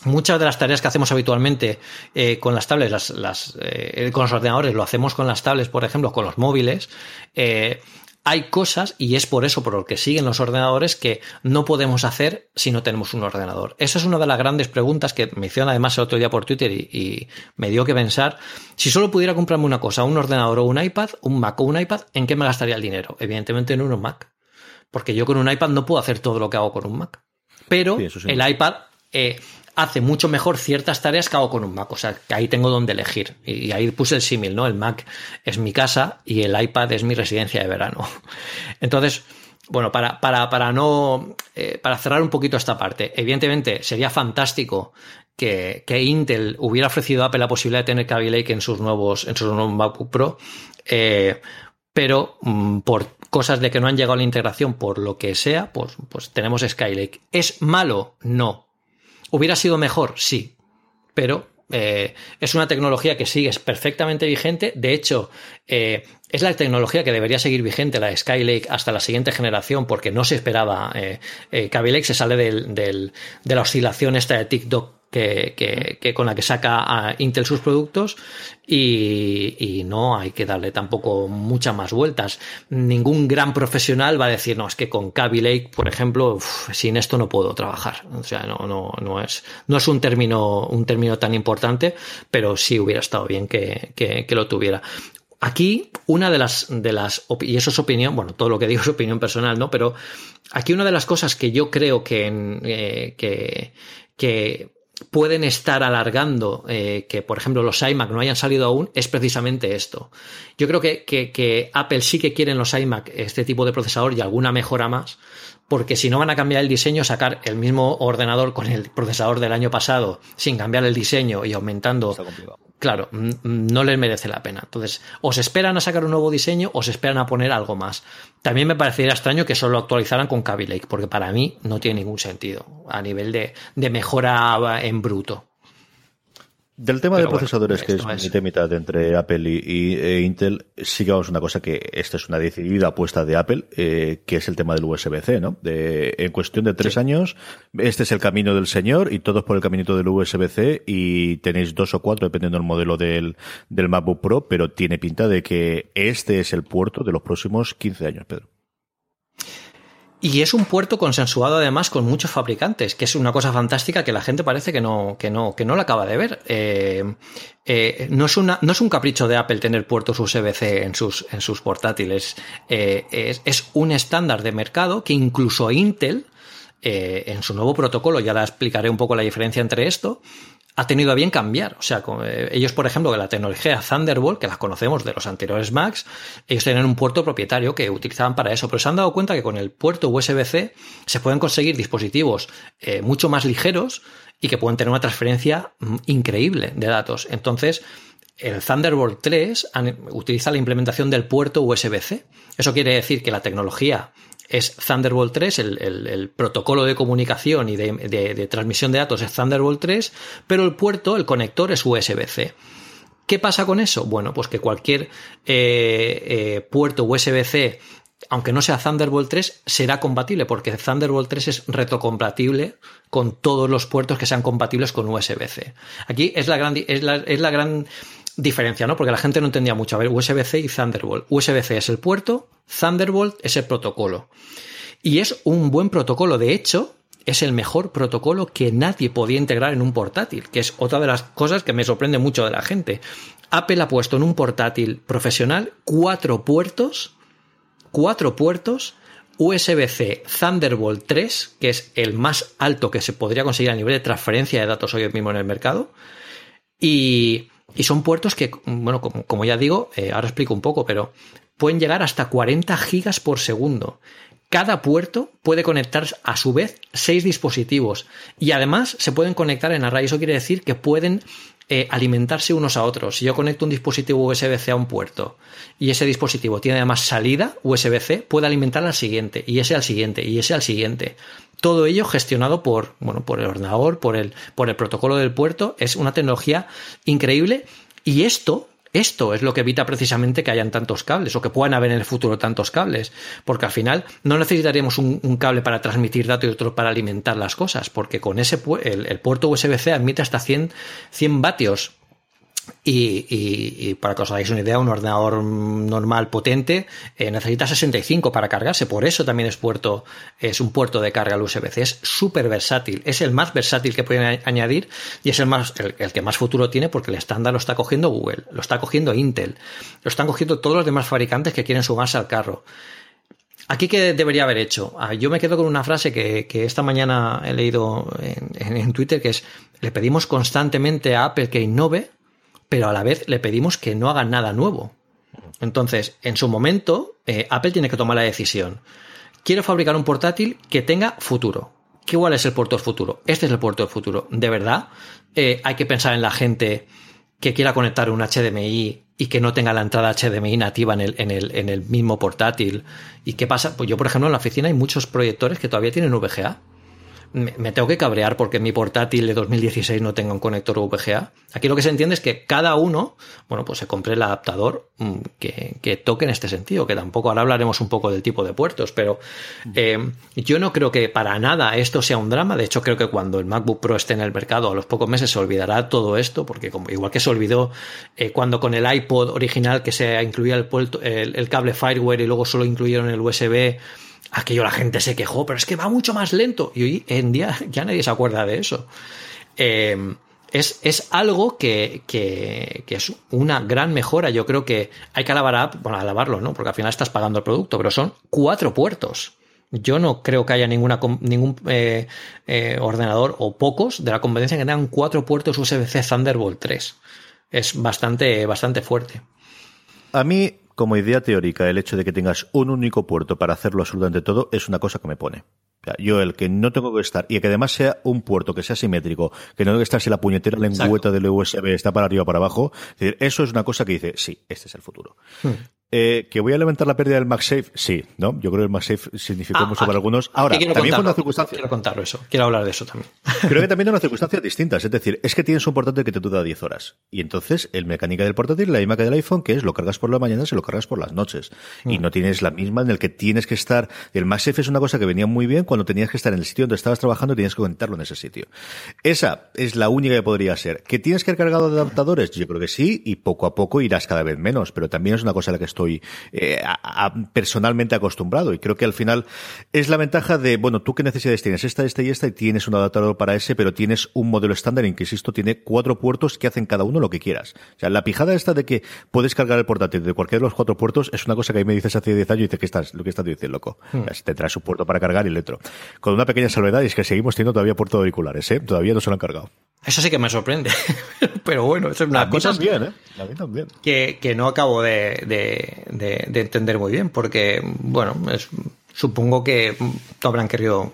muchas de las tareas que hacemos habitualmente con las tablets, las, con los ordenadores, lo hacemos con las tablets, por ejemplo, con los móviles hay cosas, y es por eso por lo que siguen los ordenadores, que no podemos hacer si no tenemos un ordenador. Esa es una de las grandes preguntas que me hicieron además el otro día por Twitter y, me dio que pensar. Si solo pudiera comprarme una cosa, un ordenador o un iPad, un Mac o un iPad, ¿en qué me gastaría el dinero? Evidentemente en un Mac. Porque yo con un iPad no puedo hacer todo lo que hago con un Mac. Pero el iPad eh, hace mucho mejor ciertas tareas que hago con un Mac. O sea, que ahí tengo donde elegir. Y ahí puse el símil, ¿no? El Mac es mi casa y el iPad es mi residencia de verano. Entonces, bueno, para, para, para no. Eh, para cerrar un poquito esta parte, evidentemente sería fantástico que, que, Intel hubiera ofrecido a Apple la posibilidad de tener Kaby Lake en sus nuevos, en sus nuevos MacBook Pro. Eh, pero mm, por cosas de que no han llegado a la integración, por lo que sea, pues, pues tenemos Skylake. ¿Es malo? No. ¿Hubiera sido mejor? Sí, pero eh, es una tecnología que sigue perfectamente vigente. De hecho, eh, es la tecnología que debería seguir vigente, la Skylake, hasta la siguiente generación, porque no se esperaba. Eh, eh Lake se sale de la oscilación esta de TikTok que, con la que saca a Intel sus productos y, no hay que darle tampoco muchas más vueltas. Ningún gran profesional va a decir, no, es que con Kaby Lake, por ejemplo, sin esto no puedo trabajar. O sea, no, no, no, es, no es un término, un término tan importante, pero sí hubiera estado bien que, que lo tuviera. Aquí, una de las, de las, y eso es opinión, bueno, todo lo que digo es opinión personal, ¿no? Pero aquí una de las cosas que yo creo que, eh, que, que pueden estar alargando eh, que, por ejemplo, los iMac no hayan salido aún, es precisamente esto. Yo creo que, que, Apple sí que quiere en los iMac este tipo de procesador y alguna mejora más, porque si no van a cambiar el diseño, sacar el mismo ordenador con el procesador del año pasado sin cambiar el diseño y aumentando claro, no les merece la pena. Entonces, o se esperan a sacar un nuevo diseño o se esperan a poner algo más. También me parecería extraño que solo actualizaran con Kaby porque para mí no tiene ningún sentido a nivel de, de mejora en bruto. Del tema de procesadores, que es, mitad mitad entre Apple y, e Intel, vamos una cosa que esta es una decidida apuesta de Apple, eh, que es el tema del USB-C, ¿no? De, en cuestión de tres años, este es el camino del señor y todos por el caminito del USB-C y tenéis dos o cuatro dependiendo del modelo del, del MacBook Pro, pero tiene pinta de que este es el puerto de los próximos 15 años, Pedro. Y es un puerto consensuado además con muchos fabricantes, que es una cosa fantástica que la gente parece que no, que no, que no la acaba de ver. Eh, eh, no, es una, no es un capricho de Apple tener puertos USB-C en sus, en sus portátiles. Eh, es, es, un estándar de mercado que incluso Intel, en su nuevo protocolo, ya la explicaré un poco la diferencia entre esto, ha tenido a bien cambiar. O sea, eh, ellos, por ejemplo, que la tecnología Thunderbolt, que las conocemos de los anteriores Macs, ellos tenían un puerto propietario que utilizaban para eso, pero se han dado cuenta que con el puerto USB-C se pueden conseguir dispositivos eh, mucho más ligeros y que pueden tener una transferencia mm, increíble de datos. Entonces, el Thunderbolt 3 utiliza la implementación del puerto USB-C. Eso quiere decir que la tecnología es Thunderbolt 3, el, protocolo de comunicación y de, transmisión de datos es Thunderbolt 3, pero el puerto, el conector es USB-C. ¿Qué pasa con eso? Bueno, pues que cualquier puerto USB-C aunque no sea Thunderbolt 3, será compatible, porque Thunderbolt 3 es retrocompatible con todos los puertos que sean compatibles con USB-C. Aquí es la gran, es la, es la gran diferencia, ¿no? Porque la gente no entendía mucho. A ver, USB-C y Thunderbolt. USB-C es el puerto, Thunderbolt es el protocolo. Y es un buen protocolo. De hecho, es el mejor protocolo que nadie podía integrar en un portátil, que es otra de las cosas que me sorprende mucho de la gente. Apple ha puesto en un portátil profesional cuatro puertos cuatro puertos USB-C Thunderbolt 3, que es el más alto que se podría conseguir a nivel de transferencia de datos hoy mismo en el mercado. Y, son puertos que, bueno, como, ya digo, eh, ahora explico un poco, pero pueden llegar hasta 40 gigas por segundo. Cada puerto puede conectar a su vez seis dispositivos y además se pueden conectar en array. Eso quiere decir que pueden eh, alimentarse unos a otros. Si yo conecto un dispositivo USB-C a un puerto y ese dispositivo tiene además salida USB-C, puede alimentar al siguiente, y ese al siguiente, y ese al siguiente. Todo ello gestionado por, bueno, por el ordenador, por el, por el protocolo del puerto. Es una tecnología increíble. Y esto esto es lo que evita precisamente que hayan tantos cables o que puedan haber en el futuro tantos cables, porque al final no necesitaríamos un, cable para transmitir datos y otro para alimentar las cosas, porque con ese el, el puerto USB-C admite hasta 100, 100 vatios y, para que os hagáis una idea, un ordenador normal potente eh, necesita 65 para cargarse. Por eso también es puerto, es un puerto de carga USB-C. Es súper versátil. Es el más versátil que pueden añadir y es el más, el, que más futuro tiene porque el estándar lo está cogiendo Google, lo está cogiendo Intel, lo están cogiendo todos los demás fabricantes que quieren sumarse al carro. Aquí que debería haber hecho. Ah, yo me quedo con una frase que, esta mañana he leído en, en Twitter que es le pedimos constantemente a Apple que innove pero a la vez le pedimos que no hagan nada nuevo. Entonces, en su momento, eh, Apple tiene que tomar la decisión. Quiero fabricar un portátil que tenga futuro. ¿Qué igual es el puerto del futuro? Este es el puerto del futuro. De verdad, eh, hay que pensar en la gente que quiera conectar un HDMI y que no tenga la entrada HDMI nativa en el, en el, en el mismo portátil. ¿Y qué pasa? Pues yo, por ejemplo, en la oficina hay muchos proyectores que todavía tienen VGA me, tengo que cabrear porque mi portátil de 2016 no tenga un conector VGA. Aquí lo que se entiende es que cada uno, bueno, pues se compre el adaptador mm, que, toque en este sentido, que tampoco ahora hablaremos un poco del tipo de puertos, pero eh, yo no creo que para nada esto sea un drama. De hecho, creo que cuando el MacBook Pro esté en el mercado, a los pocos meses se olvidará todo esto, porque como, igual que se olvidó eh, cuando con el iPod original que se incluía el, el, el cable Fireware y luego solo incluyeron el USB, aquello la gente se quejó, pero es que va mucho más lento. Y hoy en día ya nadie se acuerda de eso. Eh, es, algo que, es una gran mejora. Yo creo que hay que alabar a, bueno, alabarlo, ¿no? Porque al final estás pagando el producto, pero son cuatro puertos. Yo no creo que haya ninguna, ningún eh, eh, ordenador o pocos de la competencia que tengan cuatro puertos USB-C Thunderbolt 3. Es bastante, bastante fuerte. A mí como idea teórica, el hecho de que tengas un único puerto para hacerlo absolutamente todo es una cosa que me pone. Yo el que no tengo que estar, y que además sea un puerto que sea simétrico, que no tengo que estar si la puñetera lengüeta del USB está para arriba o para abajo, eso es una cosa que dice, sí, este es el futuro. Hmm. Eh, ¿Que voy a levantar la pérdida del MagSafe? Sí, ¿no? Yo creo que el MagSafe significó ah, mucho para algunos. Ahora, también con una circunstancia... Quiero contarlo eso, quiero hablar de eso también. Creo que también hay unas circunstancias distintas. Es decir, es que tienes un portátil que te dura 10 horas. Y entonces, el mecánica del portátil, la misma que del iPhone, que es lo cargas por la mañana, se lo cargas por las noches. Y mm. no tienes la misma en el que tienes que estar... El MagSafe es una cosa que venía muy bien cuando tenías que estar en el sitio donde estabas trabajando y tenías que conectarlo en ese sitio. Esa es la única que podría ser. ¿Que tienes que haber cargado de adaptadores? Yo creo que sí, y poco a poco irás cada vez menos. Pero también es una cosa a la que estoy... Eh, personalmente acostumbrado. Y creo que al final es la ventaja de, bueno, tú qué necesidades tienes, esta, esta y esta, y tienes un adaptador para ese, pero tienes un modelo estándar en que, insisto, tiene cuatro puertos que hacen cada uno lo que quieras. O sea, la pijada esta de que puedes cargar el portátil de cualquiera de los cuatro puertos es una cosa que a mí me dices hace 10 años y dices que estás, lo que estás diciendo, loco. Hmm. te traes un puerto para cargar y el otro. Con una pequeña salvedad y es que seguimos teniendo todavía puertos auriculares, ¿eh? Todavía no se lo han cargado. Eso sí que me sorprende. Pero bueno, eso es una cosa también, ¿eh? también. Que, que no acabo de, de, de, entender muy bien, porque, bueno, supongo que habrán querido,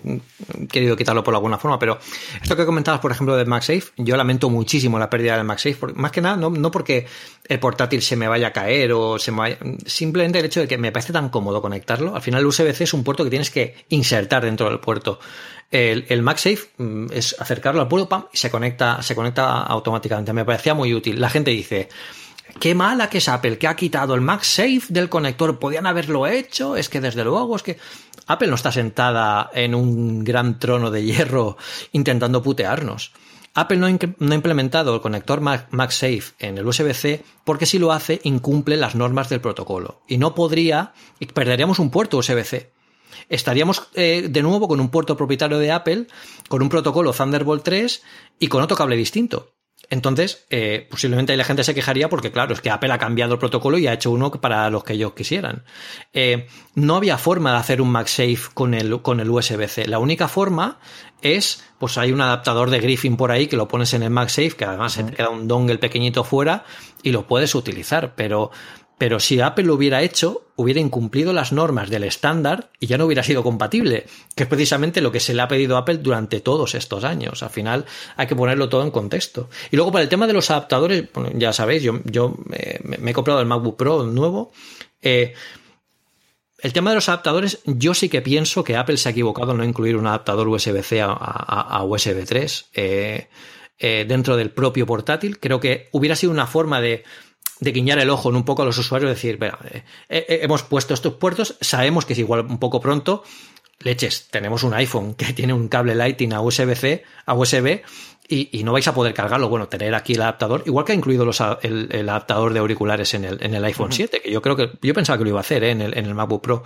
querido quitarlo por alguna forma, pero esto que comentabas, por ejemplo, del MagSafe, yo lamento muchísimo la pérdida del MagSafe, más que nada, no, no, porque el portátil se me vaya a caer o se me vaya, simplemente el hecho de que me parece tan cómodo conectarlo. Al final, el USB-C es un puerto que tienes que insertar dentro del puerto. El, el MagSafe mm, es acercarlo al puerto, pam, y se conecta, se conecta automáticamente. Me parecía muy útil. La gente dice, Qué mala que es Apple, que ha quitado el MagSafe del conector. Podían haberlo hecho. Es que desde luego, es que Apple no está sentada en un gran trono de hierro intentando putearnos. Apple no, ha implementado el conector MagSafe en el USB-C porque si lo hace incumple las normas del protocolo. Y no podría, y perderíamos un puerto USB-C. Estaríamos eh, de nuevo con un puerto propietario de Apple, con un protocolo Thunderbolt 3 y con otro cable distinto. Entonces, eh, posiblemente la gente se quejaría porque, claro, es que Apple ha cambiado el protocolo y ha hecho uno para los que ellos quisieran. Eh, no había forma de hacer un MagSafe con el, con el USB-C. La única forma es, pues hay un adaptador de Griffin por ahí que lo pones en el MagSafe, que además se te queda un dongle pequeñito fuera y lo puedes utilizar, pero pero si Apple lo hubiera hecho, hubiera incumplido las normas del estándar y ya no hubiera sido compatible, que es precisamente lo que se le ha pedido a Apple durante todos estos años. Al final hay que ponerlo todo en contexto. Y luego para el tema de los adaptadores, ya sabéis, yo, yo eh, me he comprado el MacBook Pro nuevo. Eh, el tema de los adaptadores, yo sí que pienso que Apple se ha equivocado en no incluir un adaptador USB-C a, USB 3 eh, dentro del propio portátil. Creo que hubiera sido una forma de de guiñar el ojo en un poco a los usuarios, decir, eh, eh, hemos puesto estos puertos, sabemos que es igual un poco pronto, leches, tenemos un iPhone que tiene un cable Lightning a USB-C, a USB, y, no vais a poder cargarlo. Bueno, tener aquí el adaptador, igual que ha incluido los, el, adaptador de auriculares en el, en el iPhone 7, que yo creo que, yo pensaba que lo iba a hacer ¿eh? en, el, en el MacBook Pro.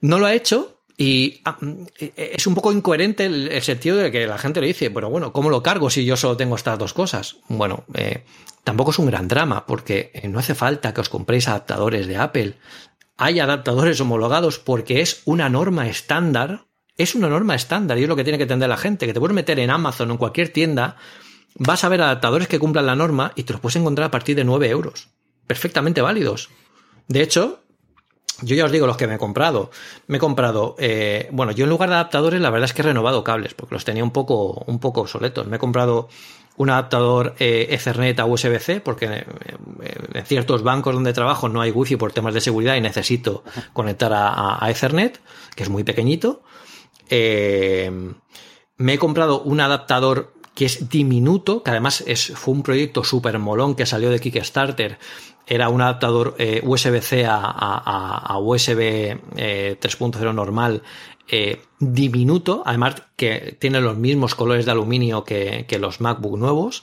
No lo ha hecho, y ah, mm, e, e, es un poco incoherente el, sentido de que la gente le dice, bueno, bueno, ¿cómo lo cargo si yo solo tengo estas dos cosas? Bueno, eh, tampoco es un gran drama, porque eh, no hace falta que os compréis adaptadores de Apple. Hay adaptadores homologados porque es una norma estándar. Es una norma estándar y es lo que tiene que entender la gente, que te puedes meter en Amazon o en cualquier tienda, vas a ver adaptadores que cumplan la norma y te los puedes encontrar a partir de 9 euros. Perfectamente válidos. De hecho, yo ya os digo los que me he comprado. Me he comprado, eh, bueno, yo en lugar de adaptadores, la verdad es que he renovado cables, porque los tenía un poco, un poco obsoletos. Me he comprado un adaptador eh, Ethernet a USB-C, porque eh, en ciertos bancos donde trabajo no hay wifi por temas de seguridad y necesito conectar a, Ethernet, que es muy pequeñito. me he comprado un adaptador que es diminuto, que además es, fue un proyecto súper molón que salió de Kickstarter. Era un adaptador eh, USB-C a, USB 3.0 eh, normal eh, diminuto, además que tiene los mismos colores de aluminio que, los MacBook nuevos.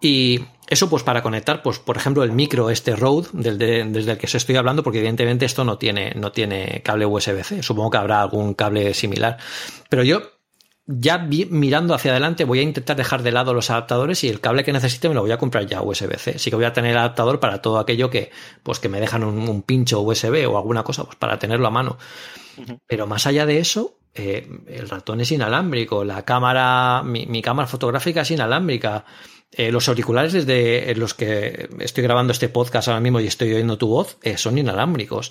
Y eso pues para conectar, pues por ejemplo el micro este Rode desde el que os estoy hablando, porque evidentemente esto no tiene, no tiene cable USB-C, supongo que habrá algún cable similar. Pero yo ya mirando hacia adelante voy a intentar dejar de lado los adaptadores y el cable que necesite me lo voy a comprar ya USB-C. Sí que voy a tener adaptador para todo aquello que, pues que me dejan un, pincho USB o alguna cosa, pues para tenerlo a mano. Pero más allá de eso, eh, el ratón es inalámbrico, la cámara, mi, cámara fotográfica es inalámbrica. Eh, los auriculares desde los que estoy grabando este podcast ahora mismo y estoy oyendo tu voz eh, son inalámbricos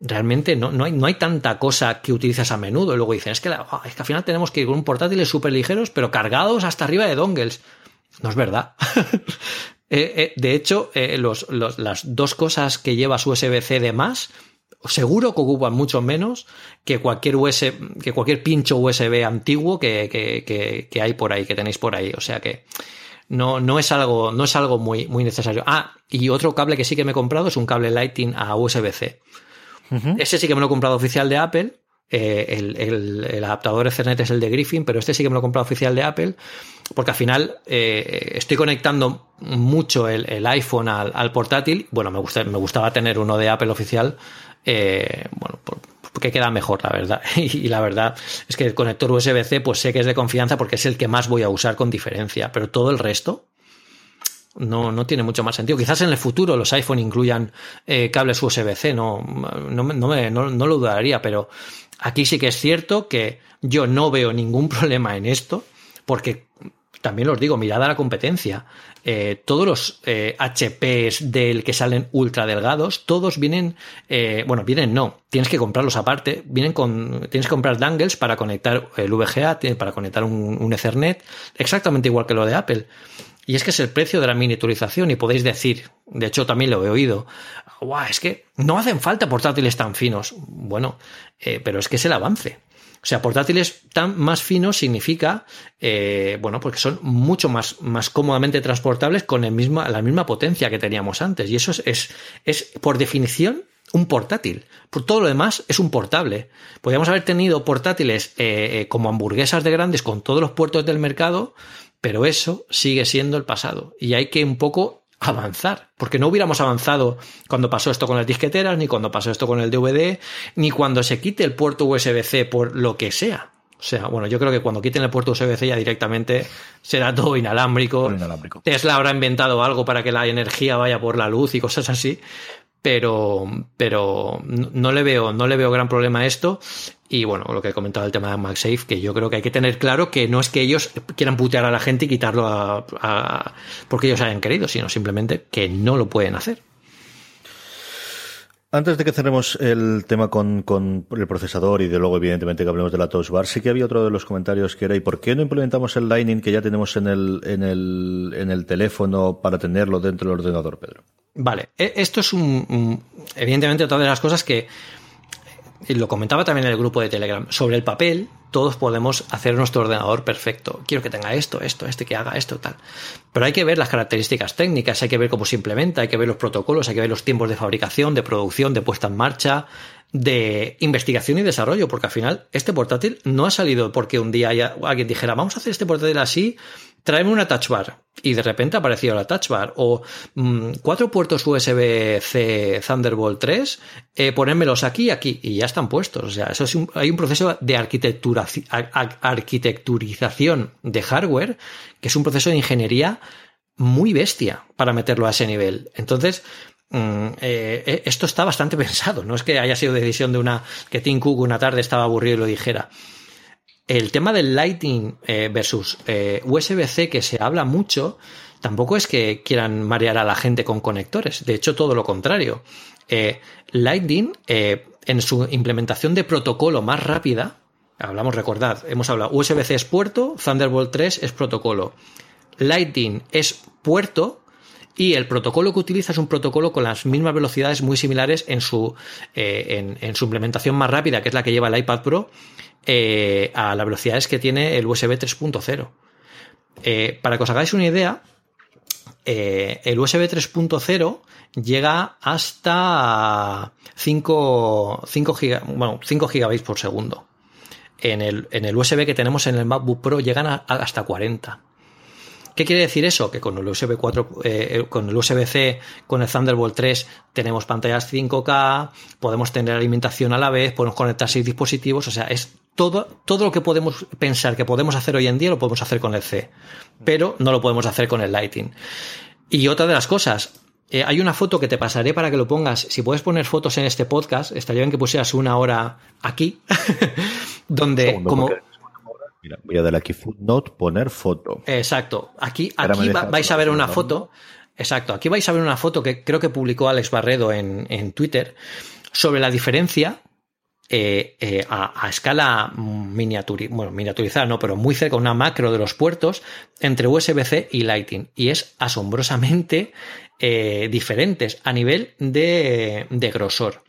realmente no, no, hay, no hay tanta cosa que utilizas a menudo. Y luego dicen, es que, al final tenemos que ir con un portátiles súper ligeros, pero cargados hasta arriba de dongles. No es verdad. Eh, eh, de hecho, eh, los, las dos cosas que llevas USB-C de más, seguro que ocupan mucho menos que cualquier USB, que cualquier pincho USB antiguo que, que, hay por ahí, que tenéis por ahí. O sea que no, no es algo, no es algo muy, muy necesario. Ah, y otro cable que sí que me he comprado es un cable Lightning a USB-C. Ese sí que me lo he comprado oficial de Apple. Eh, el, adaptador Ethernet es el de Griffin, pero este sí que me lo he comprado oficial de Apple, porque al final eh, estoy conectando mucho el, iPhone al, portátil. Bueno, me, gusta, me gustaba tener uno de Apple oficial, eh, bueno, porque queda mejor, la verdad. Y, la verdad es que el conector USB-C, pues sé que es de confianza porque es el que más voy a usar con diferencia, pero todo el resto, no, no tiene mucho más sentido. Quizás en el futuro los iPhone incluyan eh, cables USB-C, no, no, no, no, lo dudaría, pero aquí sí que es cierto que yo no veo ningún problema en esto, porque también os digo, mirad a la competencia. Eh, todos los eh, HPs del que salen ultra delgados, todos vienen, eh, bueno, vienen no, tienes que comprarlos aparte, vienen con, tienes que comprar dangles para conectar el VGA, para conectar un Ethernet, exactamente igual que lo de Apple. Y es que es el precio de la miniaturización y podéis decir, de hecho también lo he oído, Guau, es que no hacen falta portátiles tan finos. Bueno, pero es que es el avance. O sea, portátiles tan más finos significa, eh, bueno, porque son mucho más, más cómodamente transportables con la misma potencia que teníamos antes. Y eso es, es, es por definición, un portátil. Por todo lo demás es un portable. Podríamos haber tenido portátiles eh, eh, como hamburguesas de grandes con todos los puertos del mercado, pero eso sigue siendo el pasado. Y hay que un poco avanzar, porque no hubiéramos avanzado cuando pasó esto con las disqueteras, ni cuando pasó esto con el DVD, ni cuando se quite el puerto USB-C por lo que sea. O sea, bueno, yo creo que cuando quiten el puerto USB-C ya directamente será todo inalámbrico. inalámbrico. Tesla habrá inventado algo para que la energía vaya por la luz y cosas así, pero, pero no le veo, no le veo gran problema a esto. Y bueno, lo que he comentado el tema de MagSafe, que yo creo que hay que tener claro que no es que ellos quieran putear a la gente y quitarlo a, porque ellos hayan querido, sino simplemente que no lo pueden hacer. Antes de que cerremos el tema con, con, el procesador y de luego, evidentemente, que hablemos de la Touch Bar, sí que había otro de los comentarios que era ¿y por qué no implementamos el Lightning que ya tenemos en el, en el, en el teléfono para tenerlo dentro del ordenador, Pedro? Vale, e, esto es un, evidentemente otra de las cosas que lo comentaba también en el grupo de Telegram, sobre el papel todos podemos hacer nuestro ordenador perfecto. Quiero que tenga esto, esto, este, que haga esto, tal. Pero hay que ver las características técnicas, hay que ver cómo se implementa, hay que ver los protocolos, hay que ver los tiempos de fabricación, de producción, de puesta en marcha, de investigación y desarrollo, porque al final este portátil no ha salido porque un día alguien dijera, vamos a hacer este portátil así tráeme una touch bar. Y de repente ha aparecido la touch bar. O mm, cuatro puertos USB-C Thunderbolt 3, eh, ponérmelos aquí y aquí. Y ya están puestos. O sea, eso es hay un proceso de arquitectura, arquitecturización de hardware, que es un proceso de ingeniería muy bestia para meterlo a ese nivel. Entonces, mm, eh, eh, esto está bastante pensado. No es que haya sido decisión de una que Tim Cook una tarde estaba aburrido y lo dijera el tema del Lightning eh, versus eh, USB-C que se habla mucho, tampoco es que quieran marear a la gente con conectores. De hecho, todo lo contrario. Eh, Lightning, en su implementación de protocolo más rápida, hablamos, recordad, hemos hablado, USB-C es puerto, Thunderbolt 3 es protocolo. Lightning es puerto, y el protocolo que utiliza es un protocolo con las mismas velocidades muy similares en su, en su implementación más rápida, que es la que lleva el iPad Pro, eh, a las velocidades que tiene el USB 3.0. Eh, para que os hagáis una idea, eh, el USB 3.0 llega hasta 5, 5, bueno, 5 gigabytes por segundo. En el, en el, USB que tenemos en el MacBook Pro llegan hasta 40. ¿Qué quiere decir eso? Que con el USB 4, eh, con el USB-C, con el Thunderbolt 3 tenemos pantallas 5K, podemos tener alimentación a la vez, podemos conectar seis dispositivos, o sea, es todo, todo lo que podemos pensar que podemos hacer hoy en día lo podemos hacer con el C, pero no lo podemos hacer con el Lighting. Y otra de las cosas, eh, hay una foto que te pasaré para que lo pongas. Si puedes poner fotos en este podcast, estaría bien que pusieras una hora aquí, donde como voy a darle aquí footnote, poner foto. Exacto. Aquí, aquí vais a ver una foto. Exacto. Aquí vais a ver una foto que creo que publicó Alex Barredo en, Twitter sobre la diferencia eh, eh, a, escala bueno, miniaturizada, no, pero muy cerca, una macro de los puertos entre USB-C y Lighting. Y es asombrosamente eh, diferentes a nivel de, de grosor.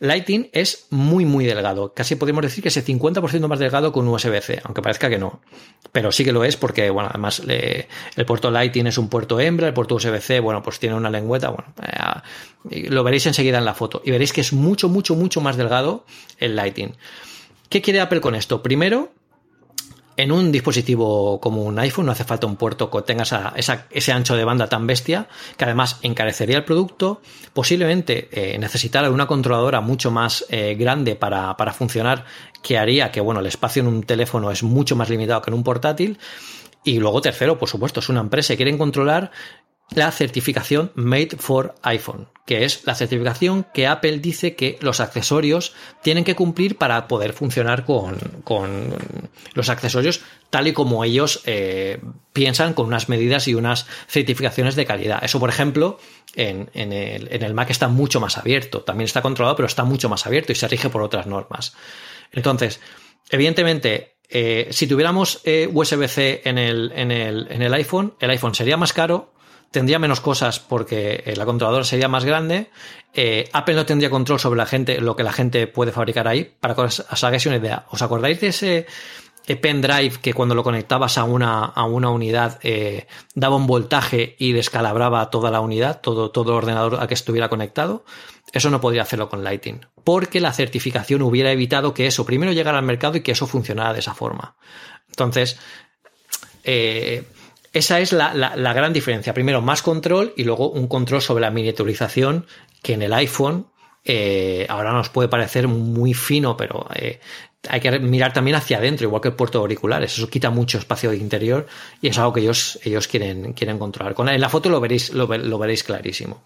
Lighting es muy, muy delgado. Casi podemos decir que es el 50% más delgado que un USB-C, aunque parezca que no. Pero sí que lo es porque, bueno, además el puerto Lighting es un puerto hembra, el puerto USB-C, bueno, pues tiene una lengüeta, bueno, eh, lo veréis enseguida en la foto. Y veréis que es mucho, mucho, mucho más delgado el Lighting. ¿Qué quiere Apple con esto? Primero, en un dispositivo como un iPhone no hace falta un puerto que tenga ese ancho de banda tan bestia, que además encarecería el producto, posiblemente eh, necesitara una controladora mucho más eh, grande para, para, funcionar, que haría que bueno, el espacio en un teléfono es mucho más limitado que en un portátil. Y luego, tercero, por supuesto, es una empresa y quieren controlar la certificación Made for iPhone, que es la certificación que Apple dice que los accesorios tienen que cumplir para poder funcionar con, los accesorios tal y como ellos eh, piensan con unas medidas y unas certificaciones de calidad. Eso, por ejemplo, en, el, en el Mac está mucho más abierto. También está controlado, pero está mucho más abierto y se rige por otras normas. Entonces, evidentemente, eh, si tuviéramos eh, USB-C en el, en, el, en el iPhone, el iPhone sería más caro, tendría menos cosas porque eh, la controladora sería más grande. Apple no tendría control sobre la gente, lo que la gente puede fabricar ahí. Para que os hagáis una idea, ¿os acordáis de ese pendrive que cuando lo conectabas a una, a una unidad daba un voltaje y descalabraba toda la unidad, todo, todo el ordenador a que estuviera conectado? Eso no podría hacerlo con Lighting, porque la certificación hubiera evitado que eso primero llegara al mercado y que eso funcionara de esa forma. Entonces, eh, esa es la, gran diferencia. Primero, más control y luego un control sobre la miniaturización que en el iPhone eh, ahora nos puede parecer muy fino, pero eh, hay que mirar también hacia adentro, igual que el puerto de auriculares. Eso quita mucho espacio de interior y es algo que ellos, ellos quieren, quieren controlar. en la foto lo veréis, lo veréis clarísimo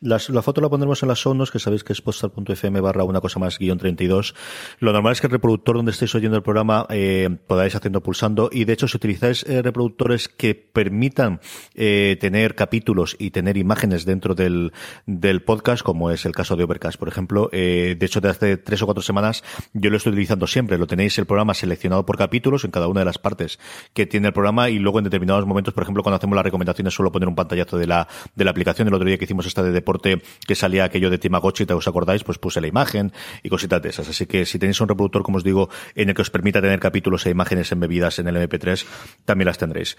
la foto la pondremos en las sonos, que sabéis que es postal.fm barra una cosa más guion 32. Lo normal es que el reproductor donde estéis oyendo el programa eh, podáis haciendo pulsando y de hecho si utilizáis eh, reproductores que permitan eh, tener capítulos y tener imágenes dentro del, del podcast, como es el caso de Overcast, por ejemplo, de hecho de hace tres o cuatro semanas yo lo estoy utilizando siempre. Lo tenéis el programa seleccionado por capítulos en cada una de las partes que tiene el programa y luego en determinados momentos, por ejemplo, cuando hacemos las recomendaciones suelo poner un pantallazo de la, de la aplicación. El otro día que hicimos esta de que salía aquello de Timagotchi, ¿te os acordáis? Pues puse la imagen y cositas de esas. Así que si tenéis un reproductor, como os digo, en el que os permita tener capítulos e imágenes embebidas en el MP3, también las tendréis.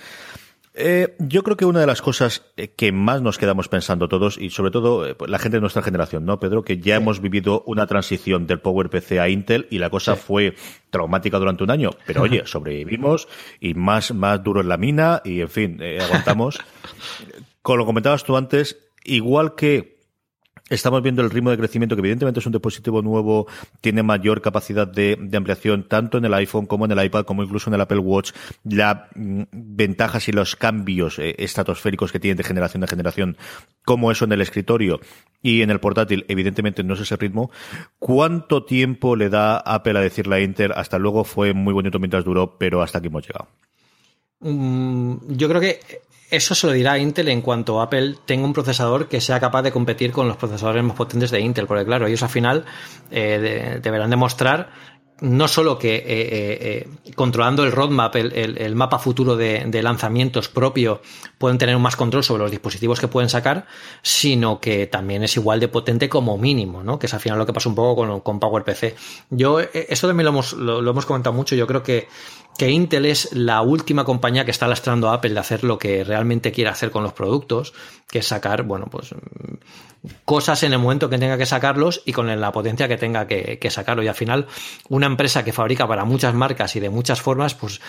Eh, yo creo que una de las cosas eh, que más nos quedamos pensando todos, y sobre todo eh, pues, la gente de nuestra generación, ¿no, Pedro? Que ya hemos vivido una transición del PowerPC a Intel y la cosa fue traumática durante un año. Pero oye, sobrevivimos y más, más duro en la mina y en fin, aguantamos. Como lo comentabas tú antes, igual que Estamos viendo el ritmo de crecimiento, que evidentemente es un dispositivo nuevo, tiene mayor capacidad de, ampliación tanto en el iPhone como en el iPad, como incluso en el Apple Watch. Las mm, ventajas y los cambios eh, estratosféricos que tiene de generación a generación, como eso en el escritorio y en el portátil, evidentemente no es ese ritmo. ¿Cuánto tiempo le da Apple a decirle a Inter? Hasta luego fue muy bonito mientras duró, pero hasta aquí hemos llegado. Mm, yo creo que eso se lo dirá Intel en cuanto Apple tenga un procesador que sea capaz de competir con los procesadores más potentes de Intel, porque claro, ellos al final eh, deberán demostrar no solo que eh, eh, controlando el roadmap, el, mapa futuro de, lanzamientos propio, pueden tener más control sobre los dispositivos que pueden sacar, sino que también es igual de potente como mínimo, ¿no? Que es al final lo que pasa un poco con, con PowerPC. Yo, eso también lo hemos, lo hemos comentado mucho, yo creo que que Intel es la última compañía que está lastrando a Apple de hacer lo que realmente quiere hacer con los productos, que es sacar, bueno, pues cosas en el momento que tenga que sacarlos y con la potencia que tenga que, que sacarlo. Y al final, una empresa que fabrica para muchas marcas y de muchas formas, pues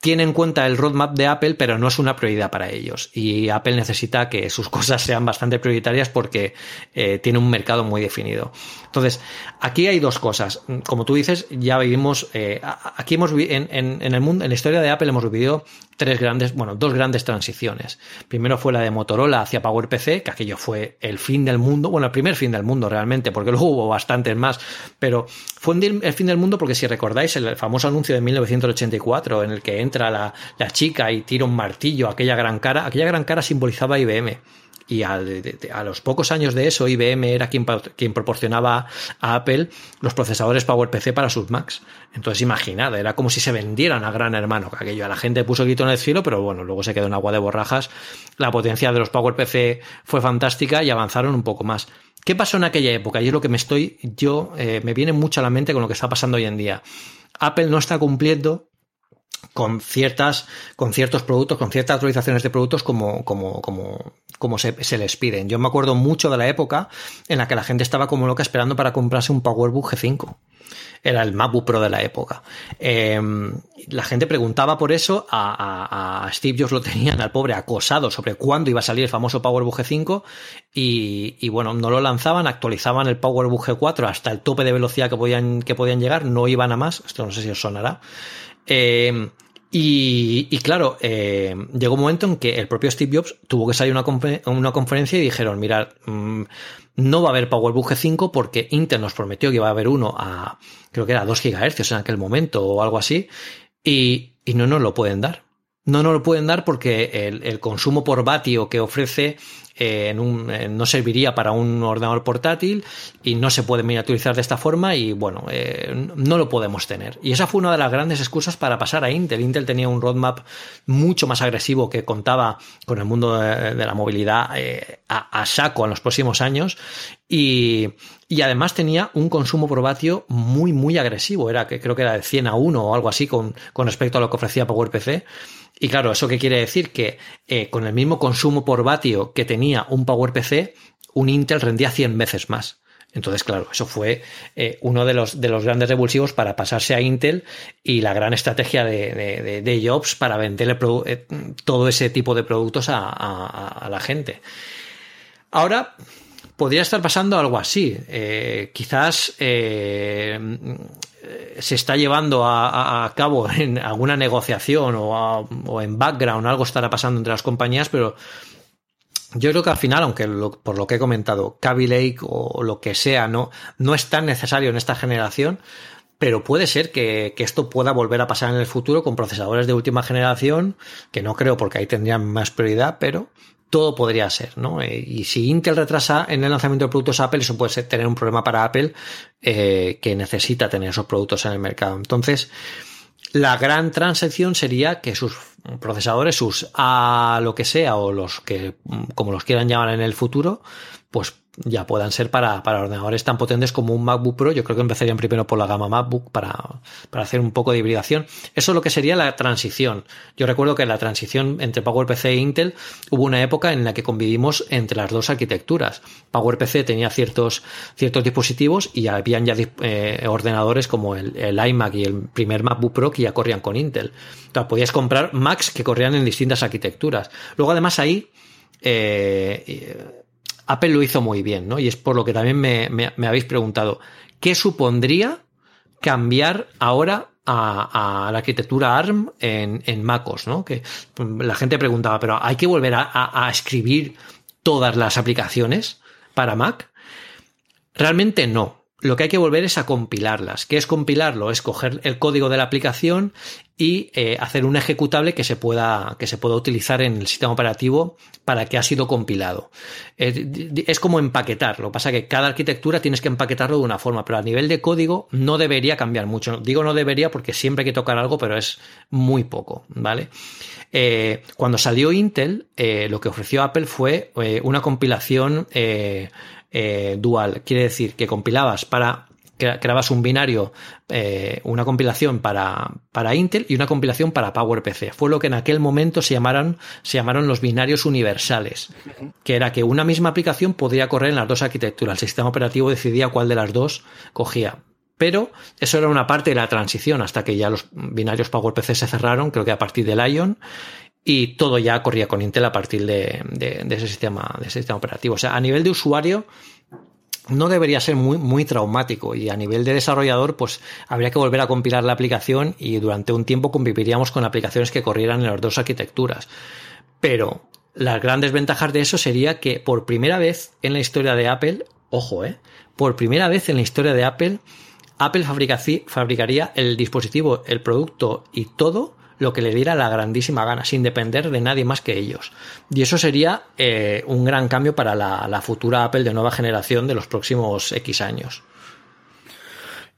tiene en cuenta el roadmap de Apple, pero no es una prioridad para ellos. Y Apple necesita que sus cosas sean bastante prioritarias porque eh, tiene un mercado muy definido. Entonces, aquí hay dos cosas. Como tú dices, ya vivimos, eh, aquí hemos en, en, en, el mundo, en la historia de Apple hemos vivido tres grandes, bueno, dos grandes transiciones. Primero fue la de Motorola hacia PowerPC, que aquello fue el fin del mundo, bueno, el primer fin del mundo realmente, porque luego hubo bastantes más, pero fue el fin del mundo porque si recordáis el famoso anuncio de 1984 en el que entra la, la chica y tira un martillo, aquella gran cara, aquella gran cara simbolizaba IBM y a, los pocos años de eso, IBM era quien, quien, proporcionaba a Apple los procesadores PowerPC para sus Macs. Entonces, imaginad, era como si se vendieran a gran hermano, que aquello a la gente puso grito en el cielo, pero bueno, luego se quedó en agua de borrajas. La potencia de los PowerPC fue fantástica y avanzaron un poco más. ¿Qué pasó en aquella época? Y es lo que me estoy, yo, eh, me viene mucho a la mente con lo que está pasando hoy en día. Apple no está cumpliendo con ciertas, con ciertos productos, con ciertas actualizaciones de productos como, como, como, como se, les piden. Yo me acuerdo mucho de la época en la que la gente estaba como loca esperando para comprarse un PowerBook G5. Era el MacBook Pro de la época. Em, la gente preguntaba por eso, a, Steve Jobs lo tenían al pobre acosado sobre cuándo iba a salir el famoso PowerBook G5 y, y, bueno, no lo lanzaban, actualizaban el PowerBook G4 hasta el tope de velocidad que podían, que podían llegar, no iban a más, esto no sé si os sonará. Eh, Y, claro, eh, llegó un momento en que el propio Steve Jobs tuvo que salir a una, conferencia y dijeron, mirad, mm, no va a haber PowerBook G5 porque Intel nos prometió que iba a haber uno a, creo que era 2 GHz en aquel momento o algo así, y, y no nos lo pueden dar. No nos lo pueden dar porque el, el consumo por vatio que ofrece eh, no serviría para un ordenador portátil y no se puede miniaturizar de esta forma y bueno, eh, no lo podemos tener. Y esa fue una de las grandes excusas para pasar a Intel. Intel tenía un roadmap mucho más agresivo que contaba con el mundo de, la movilidad eh, a, saco en los próximos años y, además tenía un consumo por vatio muy, muy agresivo. Era que creo que era de 100 a 1 o algo así con, con respecto a lo que ofrecía PowerPC. Y claro, ¿eso qué quiere decir? Que eh, con el mismo consumo por vatio que tenía un PowerPC, un Intel rendía 100 veces más. Entonces, claro, eso fue eh, uno de los, de los grandes revulsivos para pasarse a Intel y la gran estrategia de, Jobs para venderle eh, todo ese tipo de productos a, la gente. Ahora, podría estar pasando algo así. quizás eh, se está llevando a, cabo en alguna negociación o, en background, algo estará pasando entre las compañías, pero yo creo que al final, aunque por lo que he comentado, Kaby Lake o lo que sea, no, no es tan necesario en esta generación, pero puede ser que, esto pueda volver a pasar en el futuro con procesadores de última generación, que no creo porque ahí tendrían más prioridad, pero todo podría ser, ¿no? Eh, y si Intel retrasa en el lanzamiento de productos Apple, eso puede tener un problema para Apple eh, que necesita tener esos productos en el mercado. Entonces, la gran transacción sería que sus procesadores, sus A lo que sea, o los que, como los quieran llamar en el futuro, pues ya puedan ser para, para, ordenadores tan potentes como un MacBook Pro. Yo creo que empezarían primero por la gama MacBook para, para, hacer un poco de hibridación. Eso es lo que sería la transición. Yo recuerdo que la transición entre PowerPC e Intel hubo una época en la que convivimos entre las dos arquitecturas. PowerPC tenía ciertos, ciertos dispositivos y habían ya eh, ordenadores como el, el, iMac y el primer MacBook Pro que ya corrían con Intel. Entonces, podías comprar Macs que corrían en distintas arquitecturas. Luego, además, ahí eh, Apple lo hizo muy bien, ¿no? Y es por lo que también me, habéis preguntado, ¿qué supondría cambiar ahora a, la arquitectura ARM en, MacOS, ¿no? Que la gente preguntaba, pero ¿hay que volver a, escribir todas las aplicaciones para Mac? Realmente no lo que hay que volver es a compilarlas. ¿Qué es compilarlo? Es coger el código de la aplicación y eh, hacer un ejecutable que se, pueda, que se pueda utilizar en el sistema operativo para que ha sido compilado. es como empaquetar. Lo que pasa que cada arquitectura tienes que empaquetarlo de una forma, pero a nivel de código no debería cambiar mucho. Digo no debería porque siempre hay que tocar algo, pero es muy poco, ¿vale? Eh, cuando salió Intel, eh, lo que ofreció Apple fue una compilación eh, dual. Quiere decir que compilabas para creabas un binario, eh, una compilación para, para, Intel y una compilación para PowerPC. Fue lo que en aquel momento se llamaron, se llamaron los binarios universales, que era que una misma aplicación podría correr en las dos arquitecturas. El sistema operativo decidía cuál de las dos cogía. Pero eso era una parte de la transición hasta que ya los binarios PowerPC se cerraron, creo que a partir del Ion, y todo ya corría con Intel a partir de, ese sistema, de ese sistema operativo. O sea, a nivel de usuario no debería ser muy, muy traumático y a nivel de desarrollador pues habría que volver a compilar la aplicación y durante un tiempo conviviríamos con aplicaciones que corrieran en las dos arquitecturas. Pero las grandes ventajas de eso sería que por primera vez en la historia de Apple, ojo, eh, por primera vez en la historia de Apple, Apple fabricaría el dispositivo, el producto y todo lo que le diera la grandísima gana, sin depender de nadie más que ellos. Y eso sería eh, un gran cambio para la, la futura Apple de nueva generación de los próximos X años.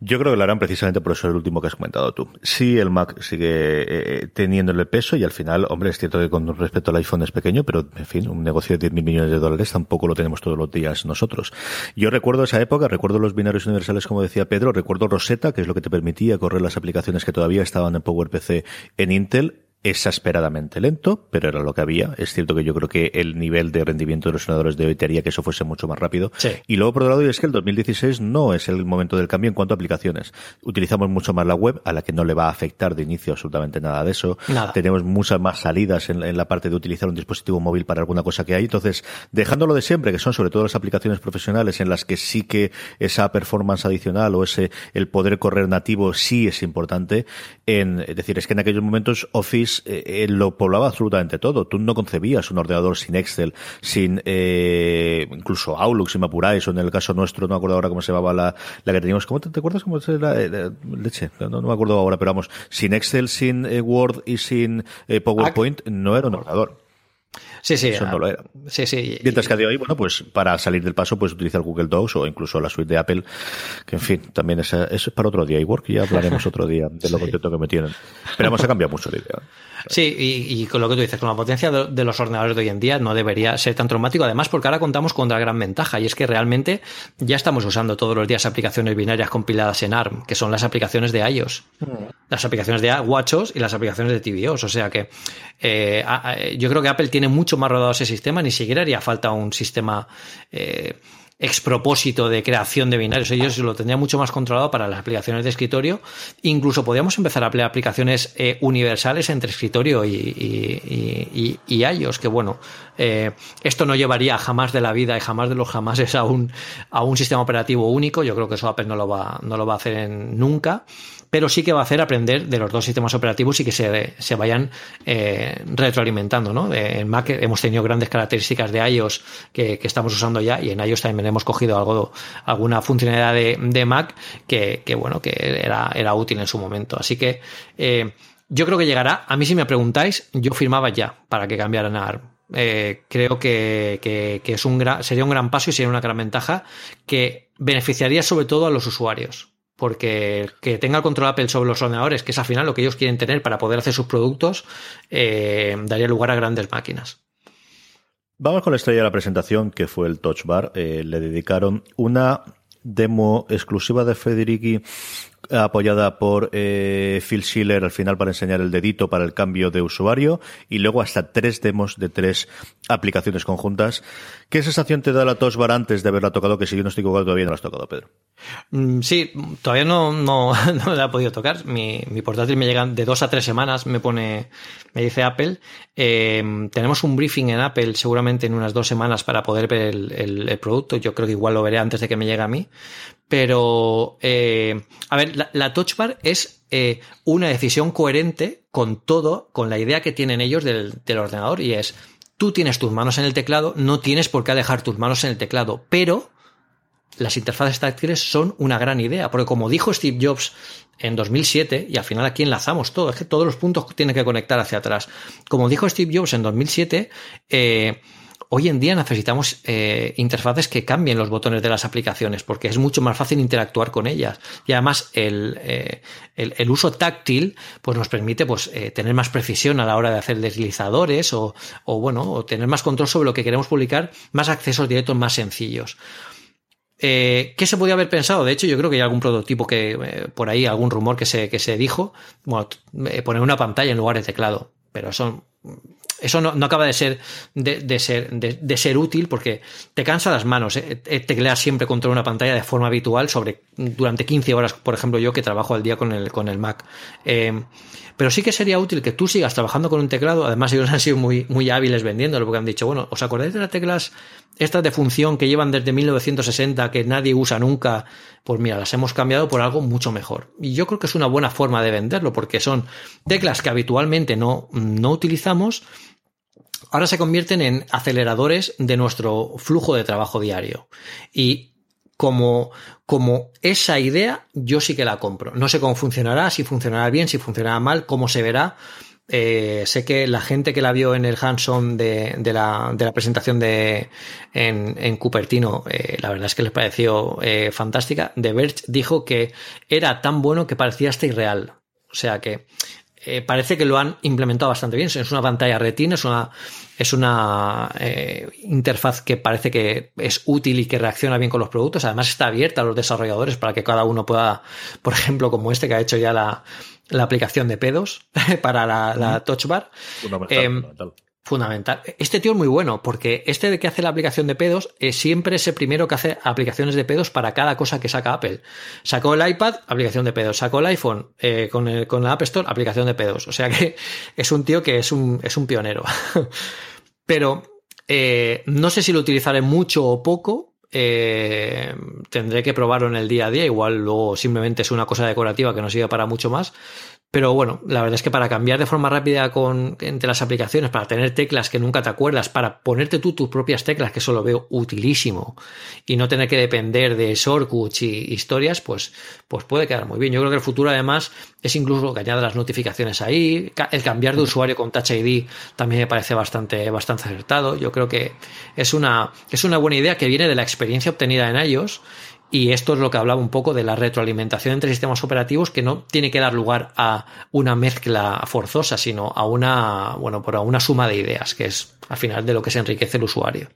Yo creo que lo harán precisamente por eso el último que has comentado tú. Sí, el Mac sigue eh, teniendo el peso y al final, hombre, es cierto que con respecto al iPhone es pequeño, pero en fin, un negocio de 10 mil millones de dólares tampoco lo tenemos todos los días nosotros. Yo recuerdo esa época, recuerdo los binarios universales como decía Pedro, recuerdo Rosetta, que es lo que te permitía correr las aplicaciones que todavía estaban en PowerPC en Intel exasperadamente lento, pero era lo que había. Es cierto que yo creo que el nivel de rendimiento de los ordenadores de hoy te haría que eso fuese mucho más rápido. Y luego, por otro lado, es que el 2016 no es el momento del cambio en cuanto a aplicaciones. Utilizamos mucho más la web, a la que no le va a afectar de inicio absolutamente nada de eso. Tenemos muchas más salidas en, la parte de utilizar un dispositivo móvil para alguna cosa que hay. Entonces, dejándolo de siempre, que son sobre todo las aplicaciones profesionales en las que sí que esa performance adicional o ese el poder correr nativo sí es importante. En, es decir, es que en aquellos momentos Office eh, lo poblaba absolutamente todo. Tú no concebías un ordenador sin Excel, sin eh, incluso Outlook, si me apuráis, o en el caso nuestro, no me acuerdo ahora cómo se llamaba la, la que teníamos. ¿Cómo te, acuerdas cómo era? Eh, leche, no, me acuerdo ahora, pero vamos, sin Excel, sin Word y sin PowerPoint, no era un ordenador. Sí, sí. Eso no lo era. Sí, sí. Mientras que a día de hoy, bueno, pues para salir del paso, pues utilizar Google Docs o incluso la suite de Apple, que en fin, también es, es para otro día. Y Work ya hablaremos otro día de lo contento que me tienen. Pero vamos a cambiar mucho la idea. Sí, y, con lo que tú dices, con la potencia de, los ordenadores de hoy en día no debería ser tan traumático. Además, porque ahora contamos con otra gran ventaja y es que realmente ya estamos usando todos los días aplicaciones binarias compiladas en ARM, que son las aplicaciones de iOS, mm. las aplicaciones de WatchOS y las aplicaciones de tvOS. O sea que eh, yo creo que Apple tiene mucho más rodado ese sistema, ni siquiera haría falta un sistema. Eh, expropósito de creación de binarios. Ellos lo tendrían mucho más controlado para las aplicaciones de escritorio. Incluso podríamos empezar a aplicar aplicaciones eh, universales entre escritorio y, y, y, iOS, que bueno, eh, esto no llevaría jamás de la vida y jamás de los jamases a un, a un sistema operativo único. Yo creo que eso Apple no lo va, no lo va a hacer en, nunca pero sí que va a hacer aprender de los dos sistemas operativos y que se, se vayan eh, retroalimentando. ¿no? En Mac hemos tenido grandes características de iOS que, que, estamos usando ya y en iOS también hemos cogido algo, alguna funcionalidad de, de Mac que, que, bueno, que era, era útil en su momento. Así que eh, yo creo que llegará. A mí si me preguntáis, yo firmaba ya para que cambiaran a ARM. Eh, creo que, que, que, es un gran, sería un gran paso y sería una gran ventaja que beneficiaría sobre todo a los usuarios porque que tenga control Apple sobre los ordenadores, que es al final lo que ellos quieren tener para poder hacer sus productos, eh, daría lugar a grandes máquinas. Vamos con la estrella de la presentación, que fue el Touch Bar. Eh, le dedicaron una demo exclusiva de Federici apoyada por eh, Phil Schiller al final para enseñar el dedito para el cambio de usuario y luego hasta tres demos de tres aplicaciones conjuntas. ¿Qué sensación te da la Tosbar antes de haberla tocado? Que si yo no estoy equivocado todavía no la has tocado, Pedro. Mm, sí, todavía no, no, no la he podido tocar. Mi, mi, portátil me llega de dos a tres semanas, me pone, me dice Apple. Eh, tenemos un briefing en Apple seguramente en unas dos semanas para poder ver el, el producto. Yo creo que igual lo veré antes de que me llegue a mí. Pero, eh, a ver, la, Touch Bar es eh, una decisión coherente con todo, con la idea que tienen ellos del, del, ordenador y es, tú tienes tus manos en el teclado, no tienes por qué dejar tus manos en el teclado, pero las interfaces táctiles son una gran idea, porque como dijo Steve Jobs en 2007, y al final aquí enlazamos todo, es que todos los puntos tienen que conectar hacia atrás, como dijo Steve Jobs en 2007, eh, hoy en día necesitamos eh, interfaces que cambien los botones de las aplicaciones porque es mucho más fácil interactuar con ellas. Y además el, eh, el, uso táctil pues nos permite pues, eh, tener más precisión a la hora de hacer deslizadores o, o, bueno, o tener más control sobre lo que queremos publicar, más accesos directos más sencillos. ¿Qué se podía haber pensado? De hecho, yo creo que hay algún prototipo que, por ahí, algún rumor que se, que se dijo, bueno, poner una pantalla en lugar de teclado. Pero eso eso no, acaba de ser, de, ser, de, ser útil porque te cansa las manos. ¿eh? eh tecleas siempre contra una pantalla de forma habitual sobre, durante 15 horas, por ejemplo, yo que trabajo al día con el, con el Mac. Eh, pero sí que sería útil que tú sigas trabajando con un teclado. Además, ellos han sido muy, muy hábiles vendiéndolo porque han dicho, bueno, ¿os acordáis de las teclas estas de función que llevan desde 1960 que nadie usa nunca? Pues mira, las hemos cambiado por algo mucho mejor. Y yo creo que es una buena forma de venderlo porque son teclas que habitualmente no, no utilizamos ahora se convierten en aceleradores de nuestro flujo de trabajo diario. Y como, como esa idea, yo sí que la compro. No sé cómo funcionará, si funcionará bien, si funcionará mal, cómo se verá. Eh, sé que la gente que la vio en el hands-on de, de, la, de, presentación de, en, Cupertino, eh, la verdad es que les pareció eh, fantástica. The Verge dijo que era tan bueno que parecía hasta irreal. O sea que eh, parece que lo han implementado bastante bien. Es una pantalla retina, es una, es una eh, interfaz que parece que es útil y que reacciona bien con los productos. Además está abierta a los desarrolladores para que cada uno pueda, por ejemplo, como este que ha hecho ya la, la aplicación de pedos para la, touch bar. Em, fundamental, Este tío es muy bueno, porque este de que hace la aplicación de pedos es siempre es el primero que hace aplicaciones de pedos para cada cosa que saca Apple. Sacó el iPad, aplicación de pedos. Sacó el iPhone eh, con, con la App Store, aplicación de pedos. O sea que es un tío que es un, es un pionero. Pero eh, no sé si lo utilizaré mucho o poco. Eh, tendré que probarlo en el día a día. Igual luego simplemente es una cosa decorativa que no sirve para mucho más. Pero bueno, la verdad es que para cambiar de forma rápida con, entre las aplicaciones, para tener teclas que nunca te acuerdas, para ponerte tú tus propias teclas, que eso lo veo utilísimo, y no tener que depender de shortcuts y historias, pues, pues puede quedar muy bien. Yo creo que el futuro además es incluso que añada las notificaciones ahí. El cambiar de usuario con Touch ID también me parece bastante, bastante acertado. Yo creo que es una, es una buena idea que viene de la experiencia obtenida en iOS y esto es lo que hablaba un poco de la retroalimentación entre sistemas operativos que no tiene que dar lugar a una mezcla forzosa, sino a una, bueno, por una suma de ideas, que es al final de lo que se enriquece el usuario.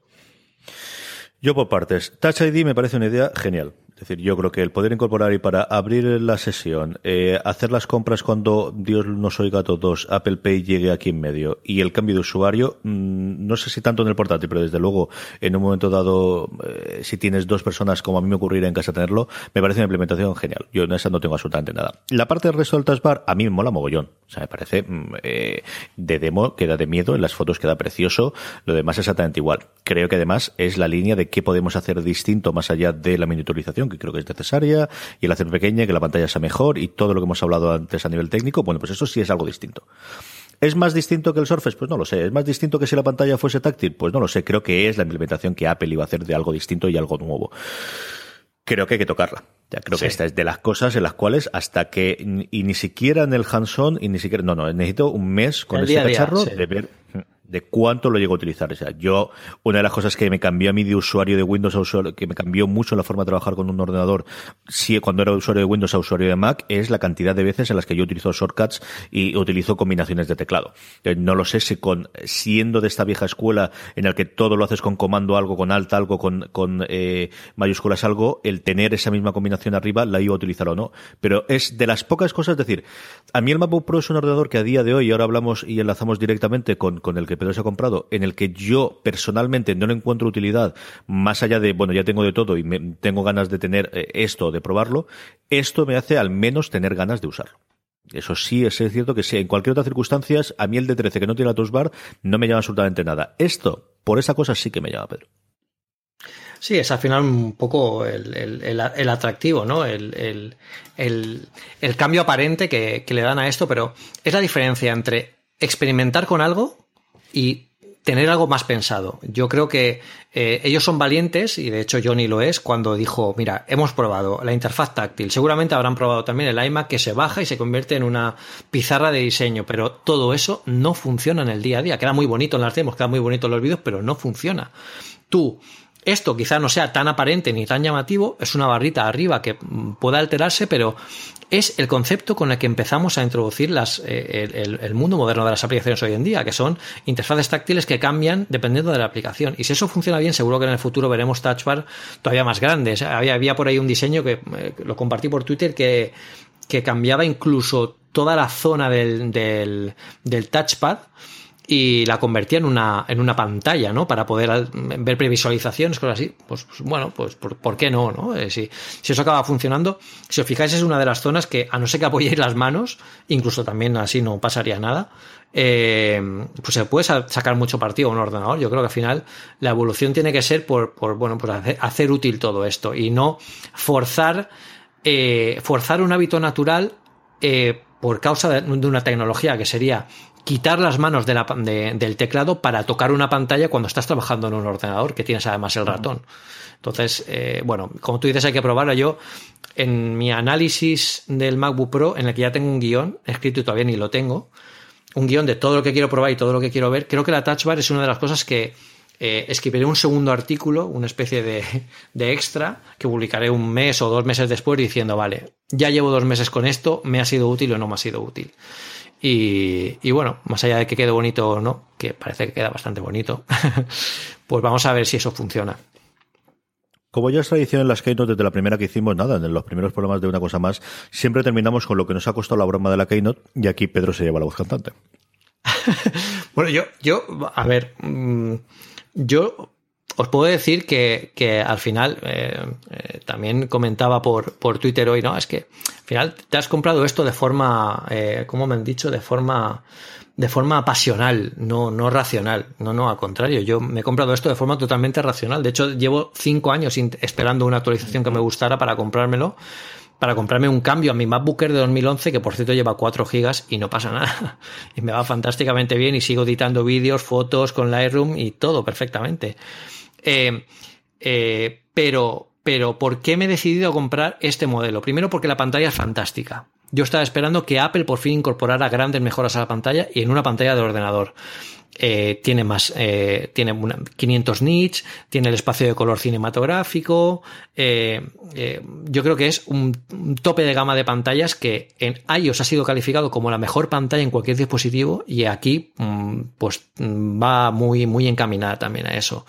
Yo por partes. Touch ID me parece una idea genial. Es decir, yo creo que el poder incorporar y para abrir la sesión, eh, hacer las compras cuando Dios nos oiga a todos, Apple Pay llegue aquí en medio y el cambio de usuario, mm, no sé si tanto en el portátil, pero desde luego en un momento dado, eh, si tienes dos personas como a mí me ocurriría en casa tenerlo, me parece una implementación genial. Yo en esa no tengo absolutamente nada. La parte del resto del Touch Bar a mí me mola mogollón. O sea, me parece mm, eh, de demo, queda de miedo, en las fotos queda precioso, lo demás exactamente igual. Creo que además es la línea de qué podemos hacer distinto más allá de la miniaturización que creo que es necesaria, y el hacer pequeña, que la pantalla sea mejor, y todo lo que hemos hablado antes a nivel técnico, bueno, pues eso sí es algo distinto. ¿Es más distinto que el Surface? Pues no lo sé. ¿Es más distinto que si la pantalla fuese táctil? Pues no lo sé. Creo que es la implementación que Apple iba a hacer de algo distinto y algo nuevo. Creo que hay que tocarla. Ya creo que esta es de las cosas en las cuales hasta que y ni siquiera en el hands-on y ni siquiera no no necesito un mes con este cacharro de ver de cuánto lo llego a utilizar. O sea, yo, una de las cosas que me cambió a mí de usuario de Windows a usuario, que me cambió mucho la forma de trabajar con un ordenador, si cuando era usuario de Windows a usuario de Mac, es la cantidad de veces en las que yo utilizo shortcuts y utilizo combinaciones de teclado. Eh, no lo sé si con, siendo de esta vieja escuela en la que todo lo haces con comando algo, con alt algo, con, con eh, mayúsculas algo, el tener esa misma combinación arriba la iba a utilizar o no. Pero es de las pocas cosas, es decir, a mí el MacBook Pro es un ordenador que a día de hoy, ahora hablamos y enlazamos directamente con, con el que Pedro se ha comprado, en el que yo personalmente no le encuentro utilidad, más allá de, bueno, ya tengo de todo y me, tengo ganas de tener eh, esto, de probarlo, esto me hace al menos tener ganas de usarlo. Eso sí, es cierto que sí, en cualquier otra circunstancia, a mí el de 13 que no tiene la Bar no me llama absolutamente nada. Esto, por esa cosa sí que me llama, Pedro. Sí, es al final un poco el, atractivo, ¿no? El, cambio aparente que, le dan a esto, pero es la diferencia entre experimentar con algo y tener algo más pensado. Yo creo que eh, ellos son valientes, y de hecho Johnny lo es, cuando dijo, mira, hemos probado la interfaz táctil, seguramente habrán probado también el iMac que se baja y se convierte en una pizarra de diseño, pero todo eso no funciona en el día a día. Queda muy bonito en las demos, queda muy bonito en los vídeos, pero no funciona. Tú esto quizá no sea tan aparente ni tan llamativo, es una barrita arriba que pueda alterarse, pero es el concepto con el que empezamos a introducir eh, el, mundo moderno de las aplicaciones hoy en día, que son interfaces táctiles que cambian dependiendo de la aplicación. Y si eso funciona bien, seguro que en el futuro veremos touch todavía más grandes. Había, había por ahí un diseño que eh, lo compartí por Twitter que, que cambiaba incluso toda la zona del, del touchpad y la convertía en una, en una pantalla, ¿no? Para poder ver previsualizaciones, cosas así. Pues, pues bueno, pues ¿por, qué no, no? Eh, si, si, eso acaba funcionando, si os fijáis es una de las zonas que, a no ser que apoyéis las manos, incluso también así no pasaría nada, eh, pues se puede sacar mucho partido a un ordenador. Yo creo que al final la evolución tiene que ser por, por bueno, por hacer, útil todo esto y no forzar, eh, forzar un hábito natural por causa de, una tecnología que sería quitar las manos del teclado para tocar una pantalla cuando estás trabajando en un ordenador, que tienes además el ratón. Entonces, eh, bueno, como tú dices, hay que probarlo. Yo, en mi análisis del MacBook Pro, en el que ya tengo un guion escrito y todavía ni lo tengo, un guion de todo lo que quiero probar y todo lo que quiero ver, creo que la Touch Bar es una de las cosas que eh, escribiré un segundo artículo, una especie de, de, extra, que publicaré un mes o dos meses después diciendo, vale, ya llevo dos meses con esto, me ha sido útil o no me ha sido útil. Y, bueno, más allá de que quede bonito o no, que parece que queda bastante bonito, pues vamos a ver si eso funciona. como ya es tradición en las Keynote desde la primera que hicimos, nada, en los primeros programas de una cosa más, siempre terminamos con lo que nos ha costado la broma de la Keynote y aquí Pedro se lleva la voz cantante. bueno, yo, yo, a ver, mm, yo os puedo decir que, al final, eh, eh, también comentaba por, por Twitter hoy, ¿no? Es que al final te has comprado esto de forma, eh, como me han dicho, de forma de forma pasional, no, no racional. No, no, al contrario. Yo me he comprado esto de forma totalmente racional. De hecho, llevo cinco años esperando una actualización que me gustara para comprármelo, para comprarme un cambio a mi MacBook Air de 2011, que por cierto lleva 4 gigas y no pasa nada. Y me va fantásticamente bien y sigo editando vídeos, fotos con Lightroom y todo perfectamente. Eh, eh, pero, pero, ¿por qué me he decidido a comprar este modelo? Primero porque la pantalla es fantástica. Yo estaba esperando que Apple por fin incorporara grandes mejoras a la pantalla y en una pantalla de ordenador. Eh, tiene más, eh, tiene 500 nits, tiene el espacio de color cinematográfico. Eh, yo creo que es un, tope de gama de pantallas que en iOS ha sido calificado como la mejor pantalla en cualquier dispositivo y aquí, mm, pues, mm, va muy, muy encaminada también a eso.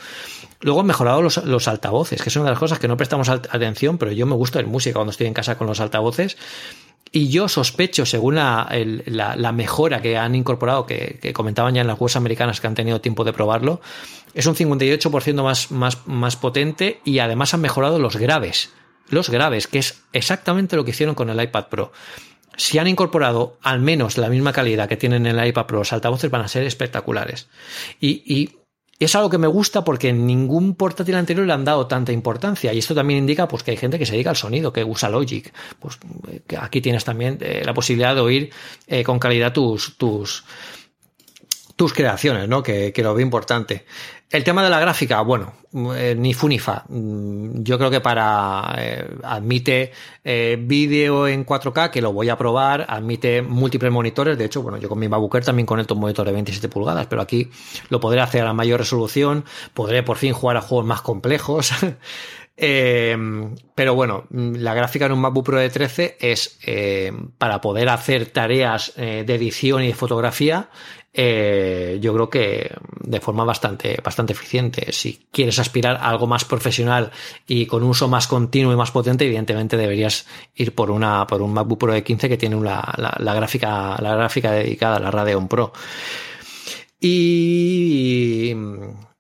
Luego han mejorado los, los, altavoces, que es una de las cosas que no prestamos atención, pero yo me gusta en música cuando estoy en casa con los altavoces. Y yo sospecho, según la, la, mejora que han incorporado, que, comentaban ya en las webs americanas que han tenido tiempo de probarlo, es un 58% más, más, más potente y además han mejorado los graves. Los graves, que es exactamente lo que hicieron con el iPad Pro. Si han incorporado al menos la misma calidad que tienen en el iPad Pro, los altavoces van a ser espectaculares. Y, y es algo que me gusta porque en ningún portátil anterior le han dado tanta importancia. Y esto también indica pues, que hay gente que se dedica al sonido, que usa Logic. Pues aquí tienes también eh, la posibilidad de oír eh, con calidad tus, tus, tus creaciones, ¿no? Que, que lo veo importante. El tema de la gráfica, bueno, eh, ni fu ni fa. Mm, yo creo que para eh, admite eh, vídeo en 4K, que lo voy a probar, admite múltiples monitores. De hecho, bueno, yo con mi MacBook también conecto un monitor de 27 pulgadas, pero aquí lo podré hacer a mayor resolución, podré por fin jugar a juegos más complejos. pero bueno, la gráfica en un MacBook Pro de 13 es para poder hacer tareas de edición y de fotografía eh, yo creo que de forma bastante, bastante eficiente. Si quieres aspirar a algo más profesional y con uso más continuo y más potente, evidentemente deberías ir por una, por un MacBook Pro de 15 que tiene la, la, gráfica, la gráfica dedicada, a la Radeon Pro. Y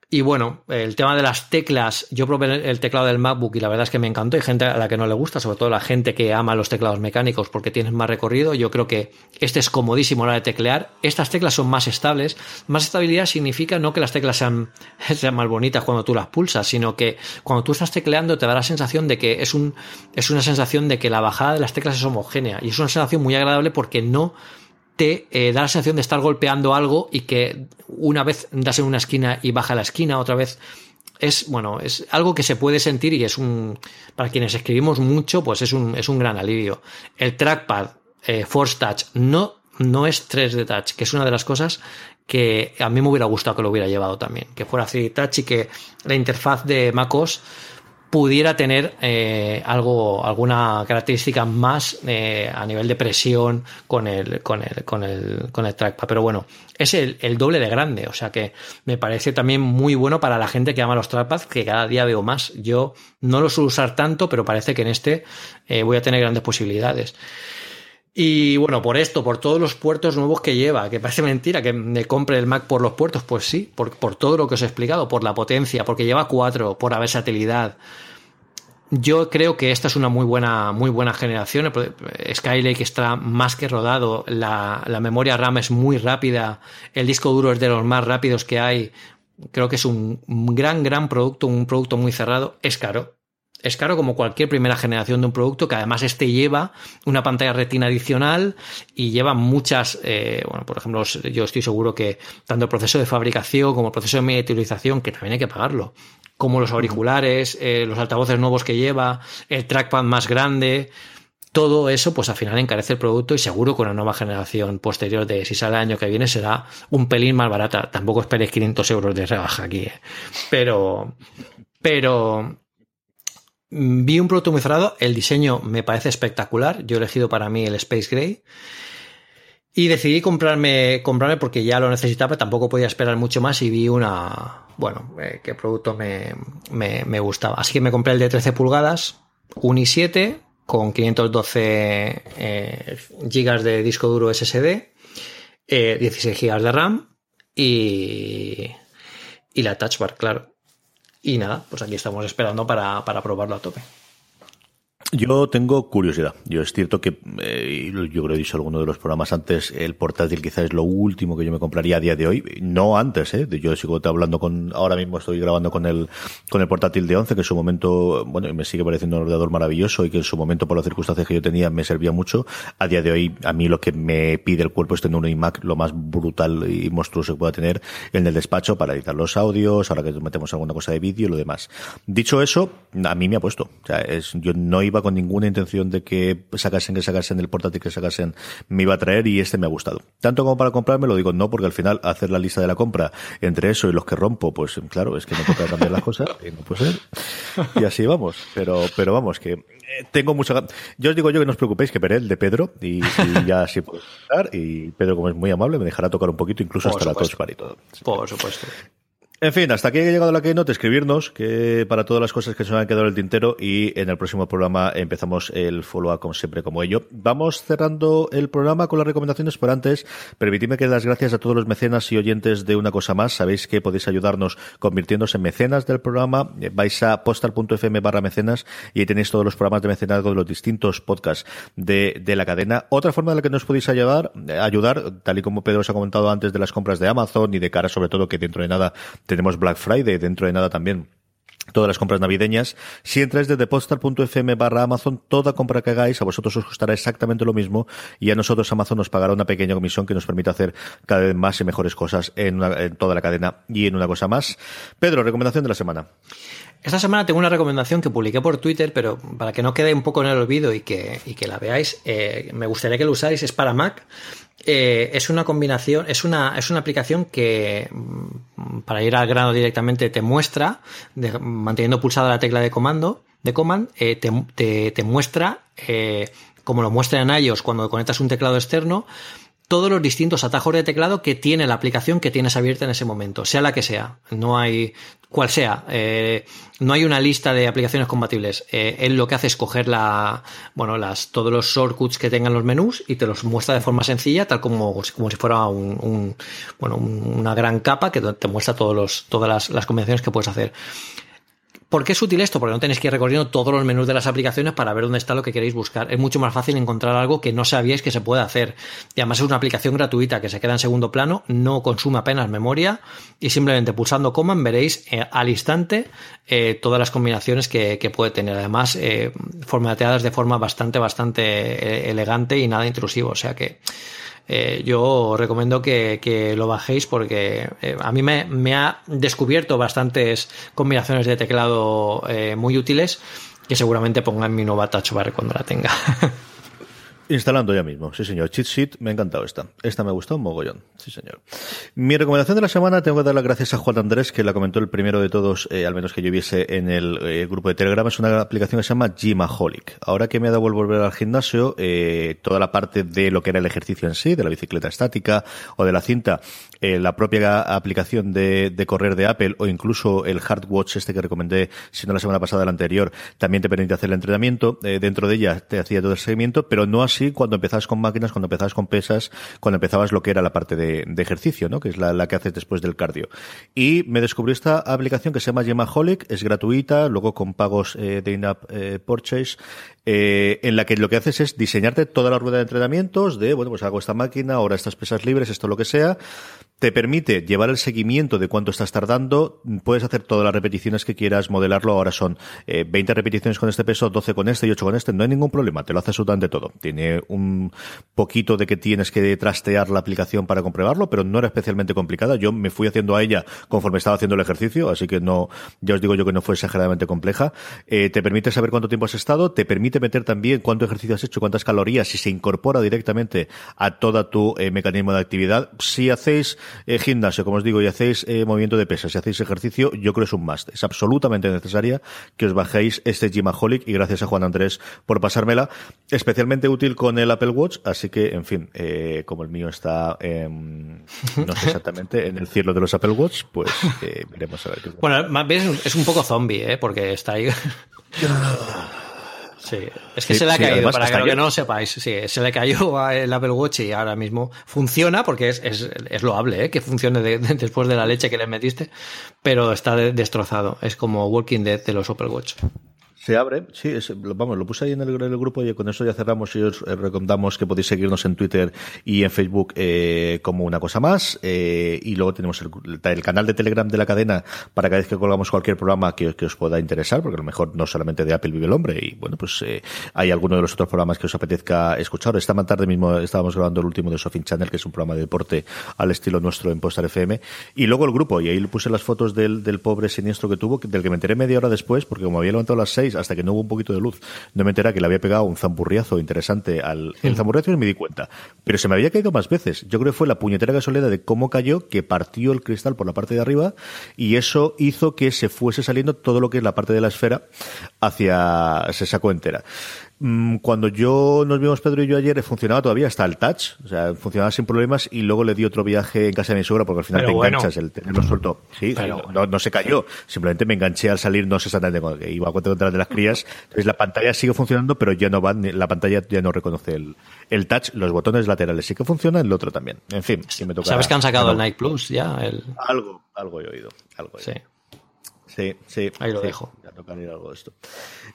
y bueno, el tema de las teclas, yo probé el teclado del MacBook y la verdad es que me encantó. Hay gente a la que no le gusta, sobre todo la gente que ama los teclados mecánicos porque tienen más recorrido. Yo creo que este es comodísimo a la de teclear. Estas teclas son más estables. Más estabilidad significa no que las teclas sean, sean más bonitas cuando tú las pulsas, sino que cuando tú estás tecleando te da la sensación de que es, un, es una sensación de que la bajada de las teclas es homogénea. Y es una sensación muy agradable porque no te eh, da la sensación de estar golpeando algo y que una vez das en una esquina y baja la esquina, otra vez es bueno, es algo que se puede sentir y es un para quienes escribimos mucho, pues es un, es un gran alivio. El trackpad eh, Force Touch no no es 3D Touch, que es una de las cosas que a mí me hubiera gustado que lo hubiera llevado también, que fuera 3D Touch y que la interfaz de MacOS pudiera tener eh, algo, alguna característica más eh, a nivel de presión con el, con el, con el, con el trackpad. Pero bueno, es el, el, doble de grande. O sea que me parece también muy bueno para la gente que ama los trackpads, que cada día veo más. Yo no lo suelo usar tanto, pero parece que en este eh, voy a tener grandes posibilidades. Y bueno, por esto, por todos los puertos nuevos que lleva, que parece mentira que me compre el Mac por los puertos, pues sí, por, por todo lo que os he explicado, por la potencia, porque lleva cuatro, por la versatilidad. Yo creo que esta es una muy buena, muy buena generación. Skylake está más que rodado, la, la memoria RAM es muy rápida, el disco duro es de los más rápidos que hay. Creo que es un gran, gran producto, un producto muy cerrado. Es caro, es caro como cualquier primera generación de un producto que además este lleva una pantalla retina adicional y lleva muchas, eh, bueno, por ejemplo, yo estoy seguro que tanto el proceso de fabricación como el proceso de miniaturización, que también hay que pagarlo, como los auriculares, eh, los altavoces nuevos que lleva, el trackpad más grande, todo eso, pues al final encarece el producto y seguro con una nueva generación posterior de si sale el año que viene será un pelín más barata. Tampoco esperéis 500 euros de rebaja aquí, ¿eh? pero, pero vi un producto muy cerrado, el diseño me parece espectacular, yo he elegido para mí el Space Gray. Y decidí comprarme, comprarme porque ya lo necesitaba, tampoco podía esperar mucho más y vi una, bueno, eh, qué producto me, me, me, gustaba. Así que me compré el de 13 pulgadas, un i7 con 512 eh, gigas de disco duro SSD, eh, 16 gigas de RAM y, y la Touch Bar, claro. Y nada, pues aquí estamos esperando para, para probarlo a tope. Yo tengo curiosidad. Yo es cierto que, eh, yo creo que he dicho alguno de los programas antes, el portátil quizás es lo último que yo me compraría a día de hoy. No antes, ¿eh? Yo sigo hablando con, ahora mismo estoy grabando con el, con el portátil de 11, que en su momento, bueno, me sigue pareciendo un ordenador maravilloso y que en su momento, por las circunstancias que yo tenía, me servía mucho. A día de hoy, a mí lo que me pide el cuerpo es tener un iMac lo más brutal y monstruoso que pueda tener en el despacho para editar los audios, ahora que metemos alguna cosa de vídeo y lo demás. Dicho eso, a mí me ha puesto. O sea, es, yo no iba con ninguna intención de que sacasen, que sacasen el portátil que sacasen, me iba a traer y este me ha gustado. Tanto como para comprarme, lo digo no, porque al final hacer la lista de la compra entre eso y los que rompo, pues claro, es que no toca cambiar las cosas y no puede ser. Y así vamos. Pero, pero vamos, que eh, tengo mucha Yo os digo yo que no os preocupéis, que veré el de Pedro y, ya así puedo estar. Y Pedro, como es muy amable, me dejará tocar un poquito, incluso hasta la touch y todo. Por supuesto. En fin, hasta aquí ha llegado la Keynote, escribirnos que para todas las cosas que se nos han quedado en el tintero y en el próximo programa empezamos el follow-up como siempre como ello. Vamos cerrando el programa con las recomendaciones, pero antes permitidme que las gracias a todos los mecenas y oyentes de una cosa más. Sabéis que podéis ayudarnos convirtiéndose en mecenas del programa. Vais a postal.fm barra mecenas y ahí tenéis todos los programas de mecenazgo de los distintos podcasts de, de la cadena. Otra forma de la que nos podéis ayudar, ayudar, tal y como Pedro os ha comentado antes de las compras de Amazon y de cara sobre todo que dentro de nada tenemos Black Friday dentro de nada también todas las compras navideñas. Si entráis desde postal.fm barra Amazon, toda compra que hagáis a vosotros os costará exactamente lo mismo y a nosotros Amazon nos pagará una pequeña comisión que nos permite hacer cada vez más y mejores cosas en, en toda la cadena y en una cosa más. Pedro, recomendación de la semana. Esta semana tengo una recomendación que publiqué por Twitter, pero para que no quede un poco en el olvido y que, y que la veáis, eh, me gustaría que lo usáis, es para Mac. Eh, es una combinación, es una, es una aplicación que, mm, para ir al grano directamente, te muestra, manteniendo pulsada la tecla de comando, de command, eh, te, te, muestra, como lo muestra en iOS cuando conectas un teclado externo, todos los distintos atajos de teclado que tiene la aplicación que tienes abierta en ese momento, sea la que sea. No hay, cual sea, eh, no hay una lista de aplicaciones compatibles. Eh, él lo que hace es coger la, bueno, las, todos los shortcuts que tengan los menús y te los muestra de forma sencilla, tal como, como si fuera un, un bueno, una gran capa que te muestra todos los, todas las, las combinaciones que puedes hacer. ¿Por qué es útil esto? Porque no tenéis que ir recorriendo todos los menús de las aplicaciones para ver dónde está lo que queréis buscar. Es mucho más fácil encontrar algo que no sabíais que se puede hacer. Y además es una aplicación gratuita que se queda en segundo plano, no consume apenas memoria y simplemente pulsando command veréis eh, al instante eh, todas las combinaciones que, puede tener. Además, eh, formateadas de forma bastante, bastante elegante y nada intrusivo. O sea que eh, yo recomiendo que, que, lo bajéis porque eh, a mí me, me, ha descubierto bastantes combinaciones de teclado eh, muy útiles que seguramente ponga en mi nueva touch bar cuando la tenga. Instalando ya mismo, sí señor. Cheat sheet, me ha encantado esta. Esta me gustó un mogollón, sí señor. Mi recomendación de la semana tengo que dar las gracias a Juan Andrés, que la comentó el primero de todos, eh, al menos que yo viese en el eh, grupo de Telegram. Es una aplicación que se llama Gymaholic. Ahora que me ha dado volver al gimnasio, eh, toda la parte de lo que era el ejercicio en sí, de la bicicleta estática o de la cinta, eh, la propia aplicación de, de, correr de Apple o incluso el Hardwatch este que recomendé, si no la semana pasada, la anterior, también te permite hacer el entrenamiento. Dentro de ella te hacía todo el seguimiento, pero no así cuando empezabas con máquinas, cuando empezabas con pesas, cuando empezabas lo que era la parte de, de ejercicio, ¿no? Que es la, la, que haces después del cardio. Y me descubrí esta aplicación que se llama Gemaholic, es gratuita, luego con pagos eh, de in-app eh, purchase, eh, en la que lo que haces es diseñarte toda la rueda de entrenamientos de, bueno, pues hago esta máquina, ahora estas pesas libres, esto lo que sea, te permite llevar el seguimiento de cuánto estás tardando, puedes hacer todas las repeticiones que quieras, modelarlo, ahora son eh, 20 repeticiones con este peso, 12 con este y 8 con este, no hay ningún problema, te lo hace absolutamente todo. Tiene un poquito de que tienes que trastear la aplicación para comprobarlo, pero no era especialmente complicada, yo me fui haciendo a ella conforme estaba haciendo el ejercicio, así que no, ya os digo yo que no fue exageradamente compleja, eh, te permite saber cuánto tiempo has estado, te permite meter también cuánto ejercicio has hecho, cuántas calorías, y se incorpora directamente a toda tu eh, mecanismo de actividad. Si hacéis eh, gimnasio, como os digo, y hacéis eh, movimiento de pesas, si hacéis ejercicio, yo creo que es un must. Es absolutamente necesaria que os bajéis este Gymaholic y gracias a Juan Andrés por pasármela. Especialmente útil con el Apple Watch, así que, en fin, como el mío está, no sé exactamente, en el cielo de los Apple Watch, pues veremos a ver qué Bueno, más bien es un poco zombie, ¿eh? porque está ahí. Sí, es que se le ha caído, para que, no lo sepáis, sí, se le cayó el Apple Watch y ahora mismo funciona, porque es, es, es loable ¿eh? que funcione después de la leche que le metiste, pero está destrozado. Es como Walking Dead de los Apple Watch. Se abre, sí, vamos, lo puse ahí en el, grupo y con eso ya cerramos y os recomendamos que podéis seguirnos en Twitter y en Facebook eh, como una cosa más. Eh, y luego tenemos el, canal de Telegram de la cadena para cada vez que colgamos cualquier programa que, os pueda interesar, porque a lo mejor no solamente de Apple vive el hombre y bueno, pues eh, hay alguno de los otros programas que os apetezca escuchar. Esta tarde mismo estábamos grabando el último de Sofin Channel, que es un programa de deporte al estilo nuestro en Postar FM. Y luego el grupo, y ahí puse las fotos del, del pobre siniestro que tuvo, del que me enteré media hora después, porque como había levantado las seis hasta que no hubo un poquito de luz, no me enteré que le había pegado un zamburriazo interesante al... El zamburriazo y me di cuenta. Pero se me había caído más veces. Yo creo que fue la puñetera casualidad de cómo cayó, que partió el cristal por la parte de arriba y eso hizo que se fuese saliendo todo lo que es la parte de la esfera hacia... se sacó entera. Mm, cuando yo nos vimos Pedro y yo ayer funcionaba todavía hasta el touch, o sea, funcionaba sin problemas y luego le di otro viaje en casa de mi suegra porque al final te enganchas el tenerlo suelto. Sí, no, se cayó, simplemente me enganché al salir, no sé exactamente cuando iba a contra de las crías, entonces la pantalla sigue funcionando pero ya no va, la pantalla ya no reconoce el, el touch, los botones laterales sí que funcionan, el otro también. En fin, si me toca. ¿Sabes que han sacado el Nike Plus ya? El... Algo, algo he oído, algo Sí. Sí, sí. Ahí lo dejo. Ya algo de esto.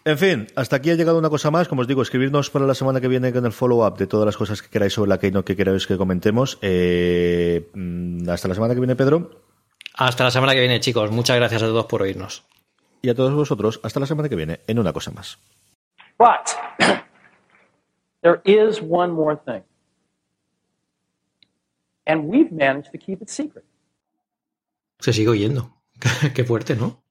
En fin, hasta aquí ha llegado una cosa más. Como os digo, escribirnos para la semana que viene con el follow-up de todas las cosas que queráis sobre la Keynote que queráis que comentemos. Eh, mm, hasta la semana que viene, Pedro. Hasta la semana que viene, chicos. Muchas gracias a todos por oírnos. Y a todos vosotros, hasta la semana que viene en una cosa más. But there is one more thing. And we've managed to keep it secret. Se sigue oyendo. Qué fuerte, ¿no?